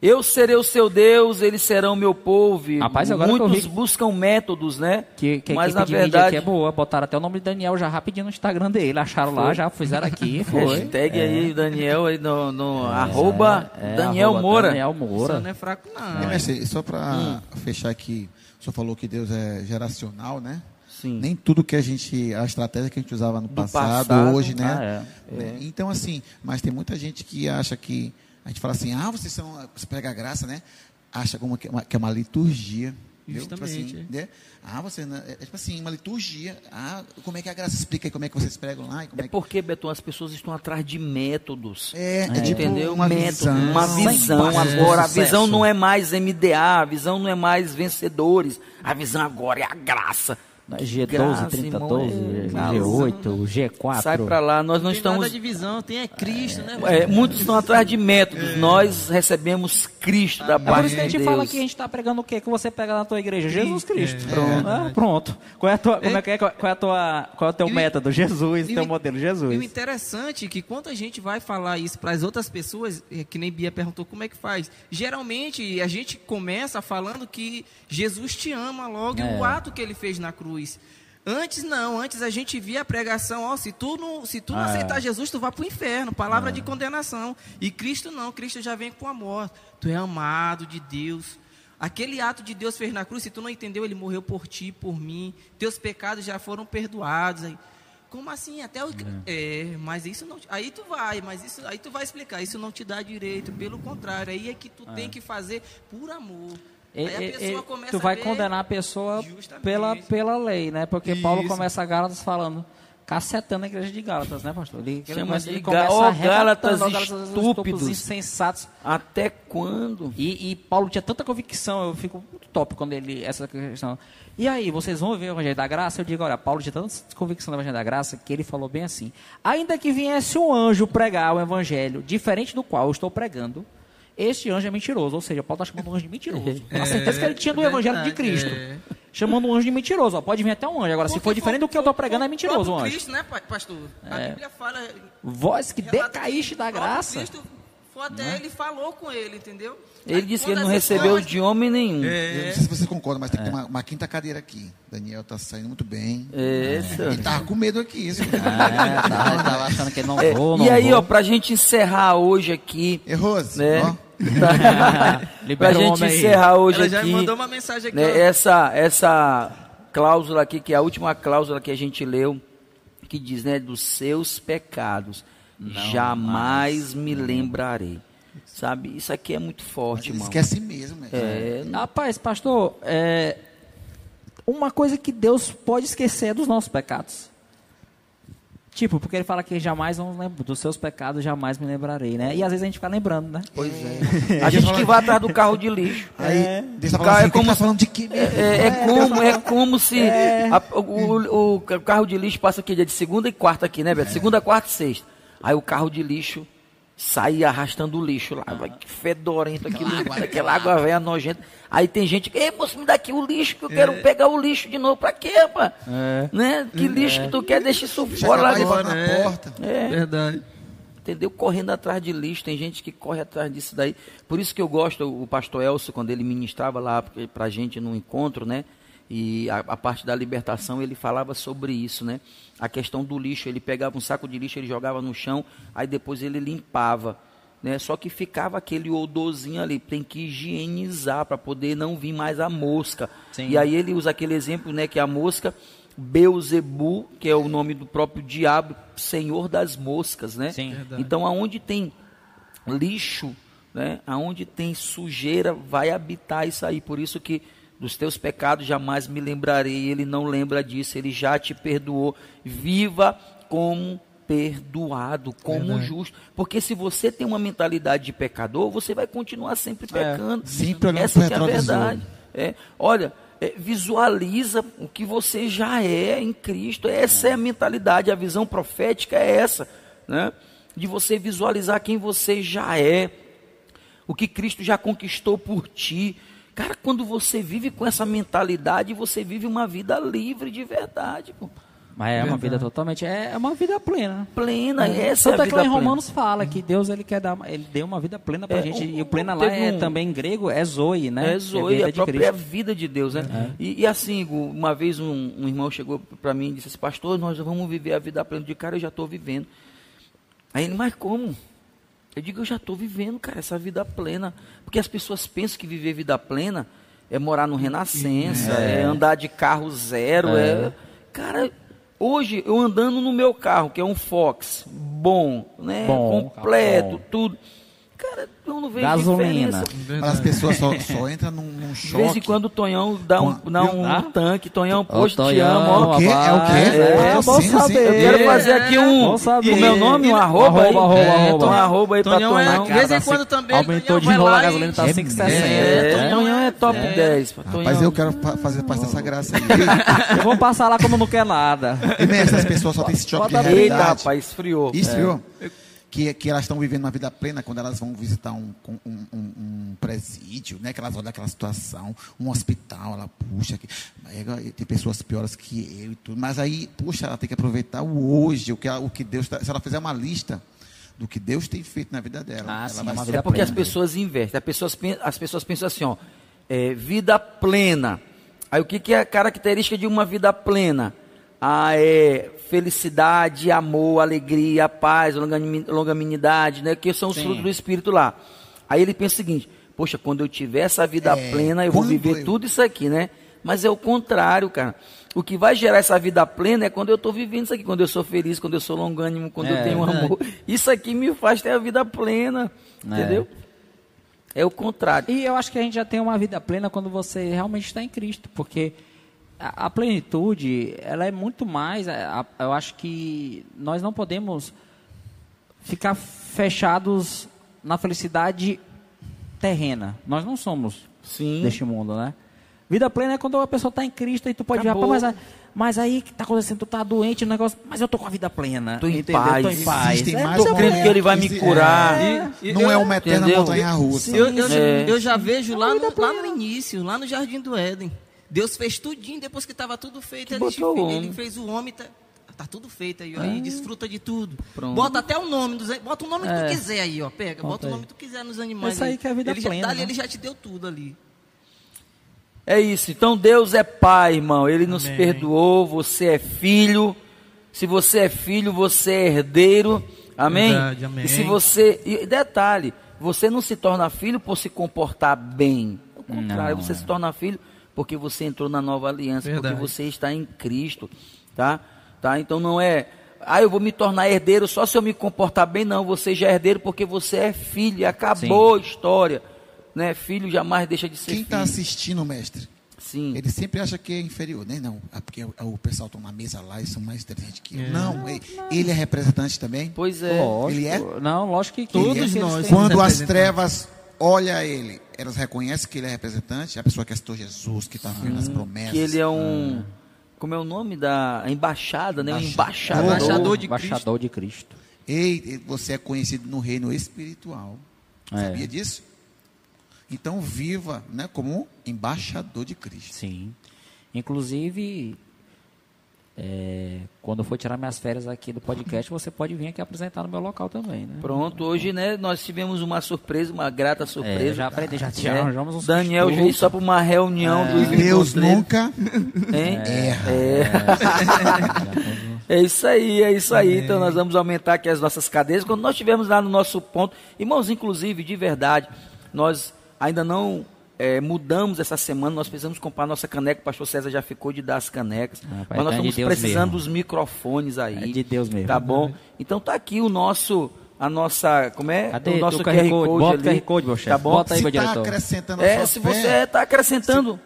Eu serei o seu Deus, eles serão meu povo. Rapaz, agora Muitos buscam métodos, né? Que, que, Mas que, na verdade. Aqui é boa, botaram até o nome de Daniel já rapidinho no Instagram dele. Acharam foi. lá, já fizeram aqui. Foi. Hashtag é. aí Daniel aí no, no é, arroba é, Daniel arroba Moura. Daniel Moura. Isso não é fraco, não. É, só para hum. fechar aqui, o senhor falou que Deus é geracional, né? Sim. Nem tudo que a gente, a estratégia que a gente usava no passado, passado, hoje, né? Ah, é. Então, assim, mas tem muita gente que acha que a gente fala assim, ah, vocês são, você prega a graça, né? Acha como que é uma, que é uma liturgia. Justamente. Tipo assim, né? Ah, você, é, é tipo assim, uma liturgia. Ah, como é que é a graça? Explica aí como é que vocês pregam lá. é, é porque, Beto, as pessoas estão atrás de métodos. É, é tipo entendeu? uma Método, visão. Uma visão agora. A visão não é mais MDA, a visão não é mais vencedores. A visão agora é a graça. G12, graça, 30, irmão, 12, é G8, G4. Sai pra lá, nós não tem nada estamos. de visão, tem é Cristo, né? É, muitos estão atrás de métodos. Nós recebemos Cristo da É por parte isso que a de gente Deus. fala que a gente está pregando o quê? Que você pega na tua igreja? Jesus Cristo. É, pronto. Ah, pronto. Qual é, a tua, como é, que é, qual é a tua, qual é o teu E método? Jesus, e teu modelo, E o Jesus. interessante é que quando a gente vai falar isso para as outras pessoas, é, que nem Bia perguntou como é que faz, geralmente a gente começa falando que Jesus te ama logo e É. o ato que ele fez na cruz. Antes não, antes a gente via a pregação, ó, se tu não, se tu não Ah, é. aceitar Jesus, tu vai para o inferno, palavra de condenação. E Cristo não, Cristo já vem com amor. Tu é amado de Deus. Aquele ato de Deus fez na cruz, se tu não entendeu, ele morreu por ti, por mim. Teus pecados já foram perdoados. Aí, como assim? Até o é, mas isso não. Aí tu vai, mas isso aí tu vai explicar. Isso não te dá direito. Pelo contrário, aí é que tu tem que fazer por amor. E- aí a e- pessoa e começa tu vai ver- condenar a pessoa Justamente. pela, pela lei, né? Porque Paulo Isso. começa a Gálatas falando, cacetando a igreja de Gálatas, né, pastor? Ele, ele Chama começa, de ele começa arrebatando, Gálatas Gálatas estúpidos. insensatos. Até quando? E, e Paulo tinha tanta convicção, eu fico muito top quando ele, essa questão. E aí, vocês vão ver o Evangelho da Graça? Eu digo, olha, Paulo tinha tanta convicção do Evangelho da Graça que ele falou bem assim: ainda que viesse um anjo pregar o Evangelho diferente do qual eu estou pregando, este anjo é mentiroso. Ou seja, Paulo está chamando o anjo de mentiroso. Com a certeza que ele tinha do Evangelho de Cristo. é. Chamando o anjo de mentiroso. Ó, pode vir até um anjo. Agora, se Porque for diferente do que eu estou pregando, é mentiroso o anjo. Cristo, né, pa- pastor? A É. Bíblia fala. Vós que decaíste da graça. Cristo foi até ele falou com ele, entendeu? Ele Aí, disse que ele não recebeu de homem nenhum. Eu não sei se você concorda, mas tem que ter uma, uma quinta cadeira aqui. Daniel tá saindo muito bem. Ele tava com medo aqui. Isso. É, tá, ele tava achando que ele não É, vou, não e aí, vou. ó, pra gente encerrar hoje aqui, Errou, né? ó. pra gente homem aí. encerrar hoje Ela já aqui, mandou uma mensagem aqui. né, essa essa cláusula aqui, que é a última cláusula que a gente leu, que diz, né, dos seus pecados, jamais me lembrarei. Sabe? Isso aqui é muito forte, irmão. esquece mesmo, né? É, Rapaz, pastor, é, uma coisa que Deus pode esquecer é dos nossos pecados. Tipo, porque ele fala que jamais não lembro dos seus pecados, jamais me lembrarei, né? E às vezes a gente fica lembrando, né? Pois é. A gente que vai atrás do carro de lixo. Aí, Deus tá falando assim, é tem que como tá se- falando de mesmo? É, é como, é como se a- o, o- o carro de lixo passa aqui dia de segunda e quarta aqui, né, Beto? Segunda, quarta e sexta. Aí o carro de lixo sai arrastando o lixo lá. Vai que fedorento aquilo, aquela água velha nojenta. Aí tem gente que, ei, moço, me dá aqui o lixo que eu quero pegar o lixo de novo. Pra quê, rapaz? Né? Que lixo que tu quer? Deixa isso Deixa fora lá agora. na porta. É. Verdade. Entendeu? Correndo atrás de lixo, tem gente que corre atrás disso daí. Por isso que eu gosto, o pastor Elcio, quando ele ministrava lá pra gente no encontro, né? E a, a parte da libertação, ele falava sobre isso, né? A questão do lixo, ele pegava um saco de lixo, ele jogava no chão, aí depois ele limpava. Né? Só que ficava aquele odorzinho ali, tem que higienizar para poder não vir mais a mosca. Sim. E aí ele usa aquele exemplo, né, que a mosca Beuzebu, que é o nome do próprio diabo, senhor das moscas, né? Sim. Verdade. Então aonde tem lixo, né? Aonde tem sujeira, vai habitar isso aí. Por isso que dos teus pecados jamais me lembrarei. Ele não lembra disso, ele já te perdoou. Viva como perdoado, como justo. Porque se você tem uma mentalidade de pecador, você vai continuar sempre pecando. Sempre olhando Essa é a verdade. É, olha, é, visualiza o que você já é em Cristo. Essa é a mentalidade, a visão profética é essa, né? De você visualizar quem você já é, o que Cristo já conquistou por ti. Cara, quando você vive com essa mentalidade, você vive uma vida livre de verdade, pô. Mas é uma vida totalmente, é é uma vida plena. plena. Essa Tanto é a é que vida lá em plena. Romanos fala que Deus ele quer dar, ele deu uma vida plena pra É, gente. o- e o plena lá é um- também em grego é zoe, né? É Zoe, vida a de própria Cristo. vida de Deus, né? E, e assim, uma vez um, um irmão chegou para mim e disse assim, pastor, nós vamos viver a vida plena. Digo, cara, eu já estou vivendo. Aí ele, mas como? Eu digo, eu já estou vivendo, cara, essa vida plena. Porque as pessoas pensam que viver vida plena é morar no Renascença, é, andar de carro zero. É. Cara, hoje eu andando no meu carro, que é um Fox, bom, né? Bom, completo, carro bom. tudo. Cara, eu não vejo Gasolina. diferença. Mas as pessoas só, só entram num, num De choque. vez em quando o Tonhão dá um, dá um Ah? tanque. Tonhão, poxa, te Tonhão, amo. ó. O quê? É o quê? É, Ah, bom sim, sim. saber. Eu quero fazer aqui um, Bom saber. o meu nome, um E- arroba aí. arroba, arroba, É, arroba. Um arroba aí pra Tonhão é- Tonhão. de vez em quando também, Aumentou Tonhão de novo, a gasolina tá É 5,60. É, Tonhão Tonhão é é- top é. 10. pô. Rapaz, Tonhão- eu quero fa- fazer parte dessa graça aí. Eu vou passar lá como não quer nada. E mestre, as pessoas só têm esse choque de Bota Eita, realidade. rapaz, esfriou. Isso, É. viu? Que, que elas estão vivendo uma vida plena quando elas vão visitar um, um, um- um presídio, né? Que elas olham aquela situação, um hospital, ela puxa. Que, tem pessoas piores que eu e tudo. Mas aí, puxa, ela tem que aproveitar o hoje, o que, ela- o que Deus tá, Se ela fizer uma lista do que Deus tem feito na vida dela, Ah, ela sim, vai ser- vida É porque as pessoas invertem. As pessoas, as pessoas pensam assim, ó, é, vida plena. Aí o que, que é a característica de uma vida plena? Ah, é felicidade, amor, alegria, paz, longanimi- longanimidade, né? Que são os Sim. frutos do Espírito lá. Aí ele pensa o seguinte, poxa, quando eu tiver essa vida É, plena, eu vou viver eu- tudo isso aqui, né? Mas é o contrário, cara. O que vai gerar essa vida plena é quando eu estou vivendo isso aqui, quando eu sou feliz, quando eu sou longânimo, quando eu É, tenho verdade. amor. Isso aqui me faz ter a vida plena, É. entendeu? É o contrário. E eu acho que a gente já tem uma vida plena quando você realmente está em Cristo, porque a, a plenitude, ela é muito mais. a- a- eu acho que nós não podemos ficar fechados na felicidade terrena. Nós não somos Sim. deste mundo, né? Vida plena é quando a pessoa está em Cristo e tu pode ver, Acabou. rapaz, mas, mas aí que está acontecendo, tu tá doente, o negócio, mas eu tô com a vida plena. Tô em entendeu? paz. Tô em paz. Existem É, mais Tô é crendo que ele vai me curar. é, E- e- não é uma eterna montanha russa. Eu, eu, É. eu já vejo lá no, lá no início, lá no Jardim do Éden. Deus fez tudinho depois que estava tudo feito. Ele, botou o fe- homem. ele fez o homem. Tá, tá tudo feito aí, ó, aí desfruta de tudo. Pronto. Bota até o nome dos Bota o nome que É. tu quiser aí, ó. Pega, bota, Bota o nome que tu quiser nos animais. Isso aí que é a vida ele já, plena, dali né? ele já te deu tudo ali. É isso. Então Deus é pai, irmão. Ele nos Amém. perdoou. Você é filho. Se você é filho, você é herdeiro. Amém? Verdade, amém. E se você. E detalhe, você não se torna filho por se comportar bem. Ao contrário, Não, você é. se torna filho porque você entrou na nova aliança, Verdade. porque você está em Cristo. Tá? Tá? Então não é. Ah, eu vou me tornar herdeiro só se eu me comportar bem, não. Você já é herdeiro porque você é filho. Acabou a história. Né? Filho jamais deixa de ser Quem filho. está assistindo, mestre, Sim. ele sempre acha que é inferior. Nem não, é porque o, o pessoal está na mesa lá e são mais inteligentes que eu. Não, ele, ele é representante também. Pois é. Lógico. Ele é? Não, lógico que Todos que eles nós. Quando as trevas olham ele, elas reconhecem que ele é representante, a pessoa que aceitou Jesus, que está nas promessas. Que ele é um. Como é o nome da embaixada, né? Um embaixador. Embaixador de Embaixador de Cristo. Ei, você é conhecido no reino espiritual. É. Sabia disso? Então viva né, como um embaixador de Cristo. Sim. Inclusive, é, quando eu for tirar minhas férias aqui do podcast, você pode vir aqui apresentar no meu local também, né? Pronto, hoje, né, nós tivemos uma surpresa, uma grata surpresa. É, já aprendi, já, já É. arranjamos um Daniel veio só para uma reunião do Deus encontro dele, nunca hein? erra. É isso aí, é isso aí. Então nós vamos aumentar aqui as nossas cadeiras. Quando nós estivermos lá no nosso ponto, irmãos, inclusive, de verdade, nós ainda não eh, mudamos essa semana, nós precisamos comprar nossa caneca. O pastor César já ficou de dar as canecas. Rapaz, mas nós é de estamos precisando mesmo. dos microfones aí. É de Deus mesmo. Tá bom? Então tá aqui o nosso, a nossa, como é? Cadê o nosso o QR Code? Bota o ali. QR Code, meu chefe. Tá bom? Bota aí, Se meu está diretor. acrescentando a É, sua se fé, você está acrescentando,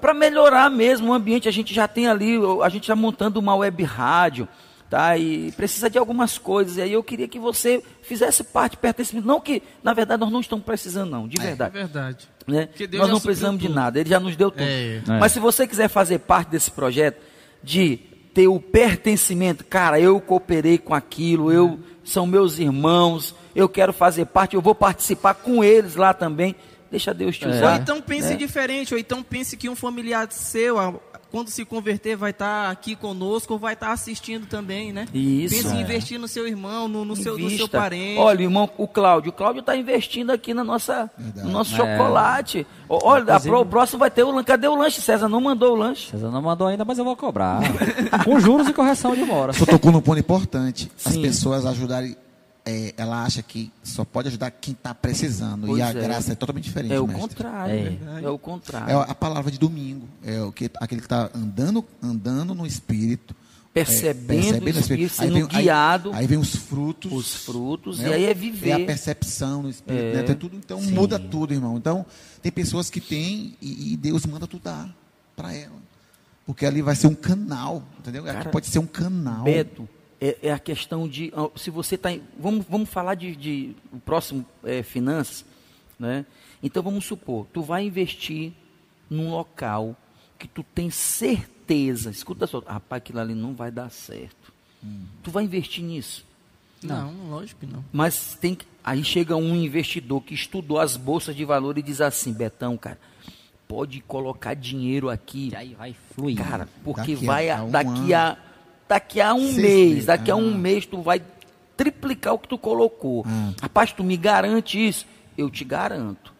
para melhorar mesmo o ambiente, a gente já tem ali, a gente está montando uma web rádio, tá? E precisa de algumas coisas. E aí eu queria que você fizesse parte, pertencimento. Não que, na verdade, nós não estamos precisando, não, de É verdade. verdade. Né? Nós já não precisamos de tudo. nada, Ele já nos deu tudo. É. É. Mas se você quiser fazer parte desse projeto, de ter o pertencimento, cara, eu cooperei com aquilo, eu são meus irmãos, eu quero fazer parte, eu vou participar com eles lá também. Deixa Deus te Ou usar. então pense né? diferente, ou então pense que um familiar seu, a- quando se converter, vai estar aqui conosco ou vai estar assistindo também, né? Isso. Pense em É. investir no seu irmão, no, no seu, no seu parente. Olha, o irmão, o Cláudio. O Cláudio está investindo aqui na nossa, no nosso É. chocolate. Olha, a Inclusive- pro- o próximo vai ter o lanche. Cadê o lanche? César não mandou o lanche. César não mandou ainda, mas eu vou cobrar. Com juros e correção de mora. Só tocou num ponto importante. As Sim. pessoas ajudarem. É, ela acha que só pode ajudar quem está precisando. Pois e a é. graça é totalmente diferente. É o mestre. contrário. É. É, o contrário. É a palavra de domingo. É o que, aquele que está andando, andando no espírito, percebendo, percebendo o Espírito, Aí sendo vem- aí- guiado, Aí, vem os frutos. os frutos, né? e aí é É a viver. percepção no Espírito. É. né? Tem tudo, então Sim. muda tudo, irmão. Então, tem pessoas que têm e, e Deus manda tu dar para ela. Porque ali vai ser um canal, entendeu? Aqui Cara, pode ser um canal. Beto, é, é a questão de. Se você está. Vamos, vamos falar de, de o próximo é, finanças, né? Então vamos supor, tu vai investir num local que tu tem certeza, escuta só, rapaz, aquilo ali não vai dar certo. Tu vai investir nisso. Não, lógico que não. Mas tem que, aí chega um investidor que estudou as bolsas de valor e diz assim, Betão, cara, pode colocar dinheiro aqui, E aí vai fluir. cara, porque Daqui vai a a- um daqui ano. a daqui a um Seis mês, daqui a um Ah. mês tu vai triplicar o que tu colocou. Ah. Rapaz, tu me garante isso? Eu te garanto.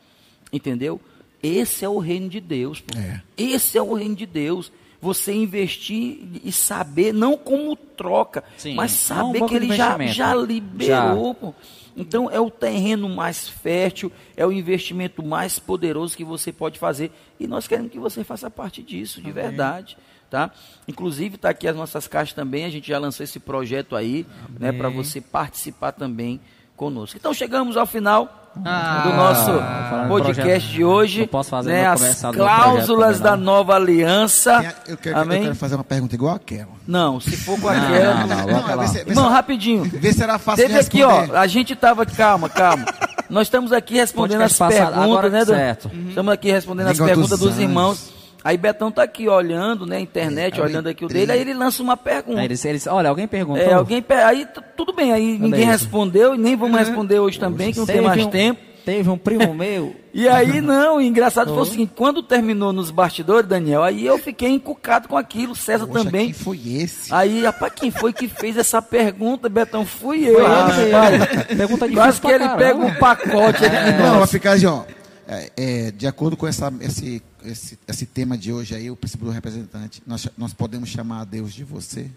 Entendeu? Esse é o reino de Deus. É. Esse é o reino de Deus. Você investir e saber, não como troca, Sim, mas um saber banco que ele já, já liberou. pô. Então é o terreno mais fértil, é o investimento mais poderoso que você pode fazer. E nós queremos que você faça parte disso, de verdade. Tá? Inclusive, está aqui as nossas caixas também. A gente já lançou esse projeto aí, né, para você participar também conosco. Então chegamos ao final Ah, do nosso podcast projeto, de hoje. eu posso fazer né, as cláusulas da não? nova aliança. A- Eu quero, eu Amém? quero fazer uma pergunta igual aquela. Não, se for com Não, aquela. não, não, Não, vê se- vê Irmão, se- rapidinho. Vê se era fácil Teve de aqui, ó, a gente tava. Calma, calma. Nós estamos aqui respondendo as perguntas, agora né, do- certo. Estamos aqui respondendo as Língua dos perguntas dos anjos. irmãos. Aí Betão tá aqui olhando, né, internet, olhando aqui o dele, aí ele lança uma pergunta. Aí eles, eles, olha, alguém perguntou. É, alguém pe- aí tudo bem, aí ninguém isso. respondeu e nem vamos responder hoje também, que não tem mais um- tempo. Teve um primo meu. E aí, não, o engraçado foi o seguinte, quando terminou nos bastidores, Daniel, aí eu fiquei encucado com aquilo, César Poxa, também. Quem foi esse? Aí, rapaz, quem foi que fez essa pergunta, Betão? Fui eu, ele rapaz. Pergunta Quase que ele caramba. pega um pacote de Não, vai ficar assim, ó. É, é, de acordo com essa, esse, esse, esse tema de hoje aí, o princípio do representante, nós, nós podemos chamar a Deus de você?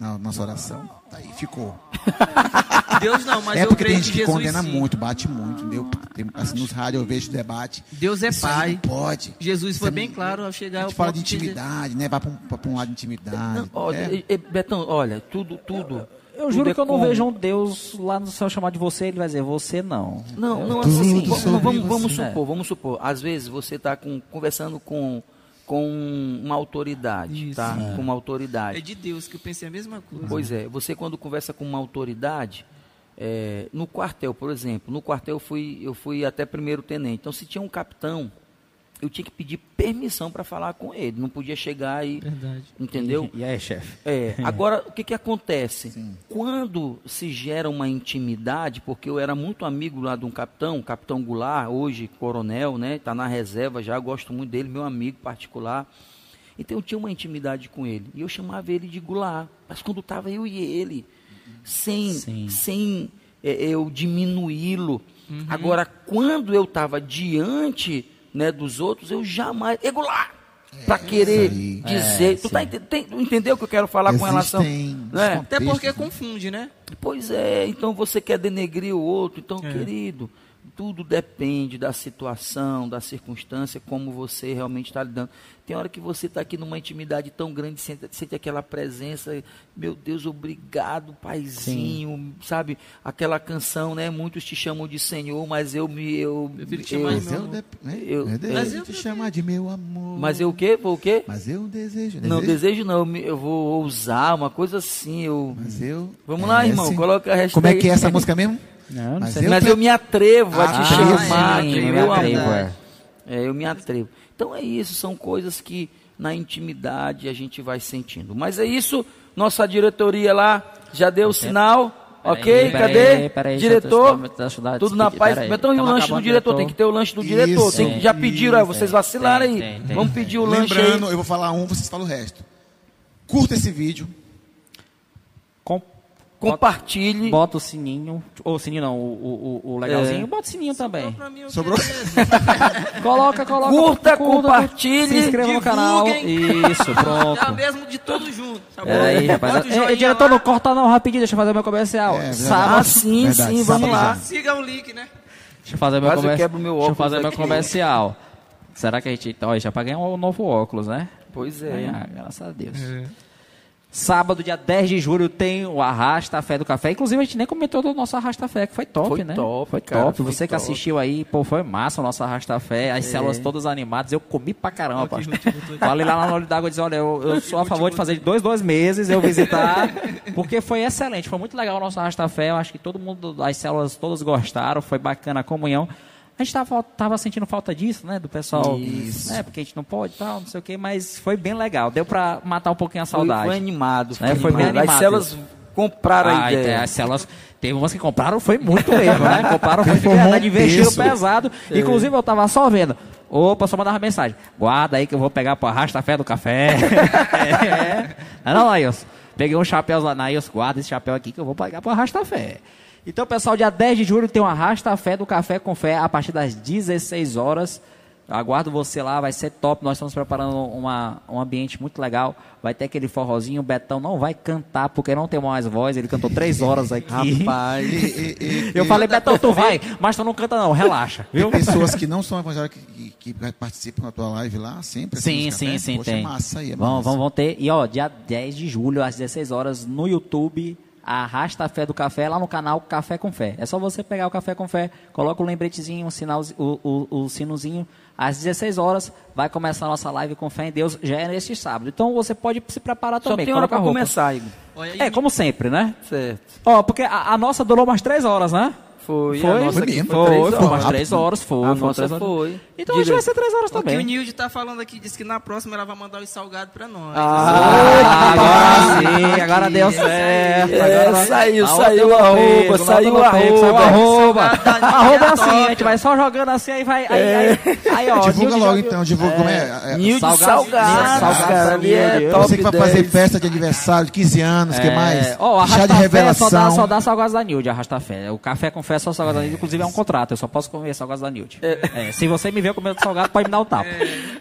Na nossa oração. Tá aí, ficou. Deus não, mas é eu porque tem gente que condena sim. muito, bate muito, entendeu? Tem, assim, nos rádios eu vejo debate. Deus é Isso pai. não pode. Jesus foi é- bem claro ao chegar A ao gente fala de intimidade, né? Vai para um, pra um lado de intimidade. Não, olha, é. Betão, olha, tudo, tudo. Eu juro é que eu não como- vejo um Deus lá no céu chamar de você, ele vai dizer, você não. Não, não, assim, vamos, vamos, vamos você. supor, vamos supor. Às vezes você está conversando com, com uma autoridade, Isso. tá? Com uma É autoridade. de Deus que eu pensei a mesma coisa. Pois é, você quando conversa com uma autoridade, é, no quartel, por exemplo, no quartel eu fui, eu fui até primeiro tenente. Então, se tinha um capitão, eu tinha que pedir permissão para falar com ele. Não podia chegar e. Verdade. Entendeu? E aí, chefe? É, agora, o que, que acontece? Quando se gera uma intimidade, porque eu era muito amigo lá de um capitão, o capitão Goulart, hoje coronel, né? Está na reserva já, gosto muito dele, meu amigo particular. Então eu tinha uma intimidade com ele. E eu chamava ele de Goulart. Mas quando estava eu e ele, sem, Sim. sem é, eu diminuí-lo. Agora, quando eu estava diante né, dos outros, eu jamais. É Goulart! Para querer aí. dizer. É, tu, tá, tem- entendeu o que eu quero falar com relação? Existem né? Até porque né? confunde, né? Pois é, então você quer denegrir o outro. Então, É. querido, tudo depende da situação, da circunstância, como você realmente está lidando. Tem hora que você está aqui numa intimidade tão grande, sente, sente aquela presença, meu Deus, obrigado, paizinho, sabe? Aquela canção, né? Muitos te chamam de Senhor, mas eu me. Eu, Prefiro te eu- de Mas meu eu, amor. né? Eu- eu desejo Mas eu- te chamar de meu amor. mas eu o quê? Vou o quê? Mas eu desejo. Não, desejo, desejo não, eu, me- eu vou usar uma coisa assim, eu. Mas eu. Vamos lá, é, irmão, sim. coloca a hashtag. Como é que é essa música mesmo? Não, não Mas eu- Mas eu me atrevo a Ah, te chamar sim, de eu meu me atrevo, amor. é. É, eu me atrevo. Então é isso, são coisas que na intimidade a gente vai sentindo. Mas é isso, nossa diretoria lá já deu o sinal, ok? Peraí, Cadê? peraí, Diretor? Tudo na paz. Então e o lanche do diretor? diretor. Tem que ter o lanche do diretor. Isso, Tem que- já pediram, aí, isso, vocês tem, vacilaram aí. tem, tem, Vamos tem. pedir o lanche Lembrando, aí. eu vou falar um, vocês falam o resto. Curta esse vídeo. Com- Compartilhe. Bota o sininho, ou o sininho não, o, o, o legalzinho, É. bota o sininho também. Pra mim, Sobrou? Coloca, coloca. Curta, compartilhe, Se inscreva no canal. Isso, É pronto. mesmo de todos juntos. Tá bom? Peraí, rapaz. Joinha diretor, não corta não, rapidinho, deixa eu fazer meu comercial. É. Sábado. Ah, sim, Verdade, sim, vamos lá. Siga o link, né? Deixa eu fazer meu Quase eu meu Deixa eu fazer meu comercial. Será que a gente. Ó, já paguei um novo óculos, né? Pois Aí, é. ah, graças a Deus. Sábado, dia 10 de julho, tem o Arrasta Fé do Café. Inclusive, a gente nem comentou do nosso Arrasta Fé, que foi top, Foi né? top, foi cara, top. foi Você que top. assistiu aí, pô, foi massa o nosso Arrasta Fé. As células todas animadas. Eu comi pra caramba, pastor. Falei lá no olho d'água e disse: olha, eu, eu sou a favor de fazer de dois, dois meses eu visitar, porque foi excelente. Foi muito legal o nosso Arrasta Fé. Eu acho que todo mundo, as células todas gostaram. Foi bacana a comunhão. A gente tava, tava sentindo falta disso, né? Do pessoal. Isso. Né, porque a gente não pode e tal, não sei o quê, mas foi bem legal. Deu pra matar um pouquinho a Foi, saudade. foi animado. É, foi bem As animado. células compraram a Ah, ideia. então, as células. Teve umas que compraram, foi muito mesmo, né? Compraram, foi de verdade, investiram pesado. Inclusive, eu tava só vendo. Opa, só mandava mensagem. Guarda aí que eu vou pegar pro arrasta fé do café. é. Não, Nails. Peguei um chapéu lá, Nails, guarda esse chapéu aqui que eu vou pegar pro arrasta fé. Então, pessoal, dia 10 de julho tem um arrasta fé do café com fé a partir das 16 horas. Aguardo você lá, vai ser top. Nós estamos preparando uma, um ambiente muito legal. Vai ter aquele forrozinho. O Betão não vai cantar porque não tem mais voz. Ele cantou três horas aqui. Rapaz. E- e- e- Eu falei, Betão, tu vai, mas tu não canta não, relaxa, viu? Tem pessoas que não são evangélicas que, que, que participam da tua live lá, sempre. Sim, sim, café. sim, Poxa, tem. massa aí, é vão, massa. vão, vão ter. E ó, dia 10 de julho, às 16 horas, no YouTube, Arrasta a Fé do Café, lá no canal Café com Fé. É só você pegar o Café com Fé, coloca o lembretezinho, o, sinal, o, o, o sinozinho. Às 16 horas vai começar a nossa live com fé em Deus, já é neste sábado. Então você pode se preparar Só também. tem hora coloca a pra roupa. começar, Igor. É, como sempre, né? Certo. Ó, porque a, a nossa durou umas 3 horas, né? Foi. Foi, a nossa foi mesmo. Foi, três foi horas. umas 3 horas, foi. A nossa três horas. foi. Então hoje vai ser 3 horas o que o também. Nilde tá falando aqui, disse que na próxima ela vai mandar os salgados pra nós. Ah, agora sim, agora deu certo. É, agora- saiu, a saiu o não arroba, saiu o o arroba. arroba. Salgado Arroba é Nilde assim, a gente vai só jogando assim, aí vai. Aí, aí, aí, ó, Divulga logo então, divulga como é. é, Nilde da ali é top Você que vai 10. fazer festa de aniversário de 15 anos, que É, mais? Ó, Chá de arrasta fé revelação. só dá, só dá salgados da Nilde, arrasta fé. O café com fé é só da Nilde, inclusive é um contrato, eu só posso comer salgados da Nilde. É, se você me ver comendo salgado, pode me dar um tapa.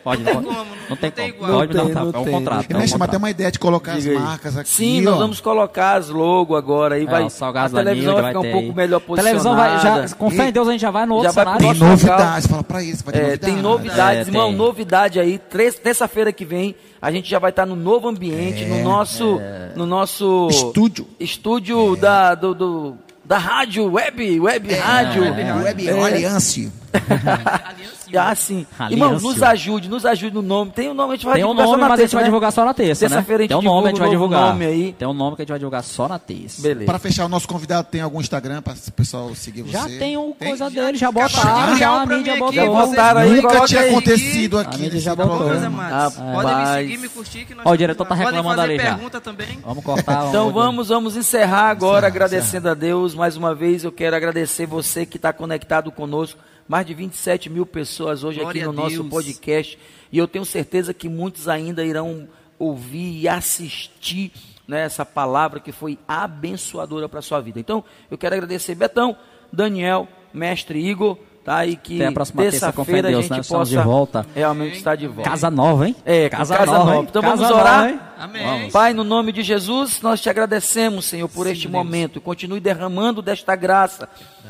Pode, não, como, não- não tem não tem como. igual. Pode me dar um Não tapa, tem, é um não contrato. tem. é um Mexe, mas tem contrato. uma ideia de colocar Diga as marcas aqui. Sim, ó. nós vamos colocar as logo agora aí É, vai. a televisão vai ficar um ter pouco aí. melhor televisão vai, já, posicionada. com fé em Deus a gente já vai no outro Já vai pro cenário. Tem novidades, fala pra isso, vai ter É, novidades. tem novidades, É, irmão, tem. novidade aí. Terça-feira que vem, a gente já vai estar no novo ambiente, no nosso, no nosso Estúdio. estúdio da, do, do- da rádio, web, web rádio. Web É. Aliança. Ah, sim. Irmão, nos ajude, nos ajude no nome. Tem o nome, a gente vai Tem um só nome, na mas a gente terça, vai né? divulgar só na terça, né? Terça-feira a gente Tem um nome, a gente vai divulgar. nome aí. Tem um nome que a gente vai divulgar só na terça. Beleza. Para fechar, o nosso convidado tem algum Instagram para o pessoal seguir você? Já tem um Tem? coisa dele, já botaram, já a mídia botou. Já botaram aí, Nunca tinha acontecido A aqui nesse já programa. Matos. Rapaz. Podem me seguir, me curtir Ó, o diretor tá reclamando fazer ali já. pergunta também. Vamos cortar. Então vamos- vamos, vamos encerrar agora agradecendo a Deus. Mais uma vez eu quero agradecer você que está conectado conosco. Mais de 27 mil pessoas hoje Glória aqui no a nosso Deus. podcast. E eu tenho certeza que muitos ainda irão ouvir e assistir né, essa palavra que foi abençoadora para a sua vida. Então eu quero agradecer Betão, Daniel, Mestre Igor. Tá, e que Até a próxima terça, com fé em terça-feira a Deus, gente né? Estamos possa de volta. realmente estar de volta. Casa nova, hein? É, casa, casa nova. nova. Então Casa vamos orar? Amém. Pai, no nome de Jesus, nós te agradecemos, Senhor, por este momento. Continue derramando desta graça,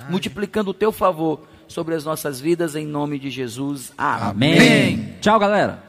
multiplicando o teu favor sobre as nossas vidas, em nome de Jesus. Amém. Amém. Tchau, galera.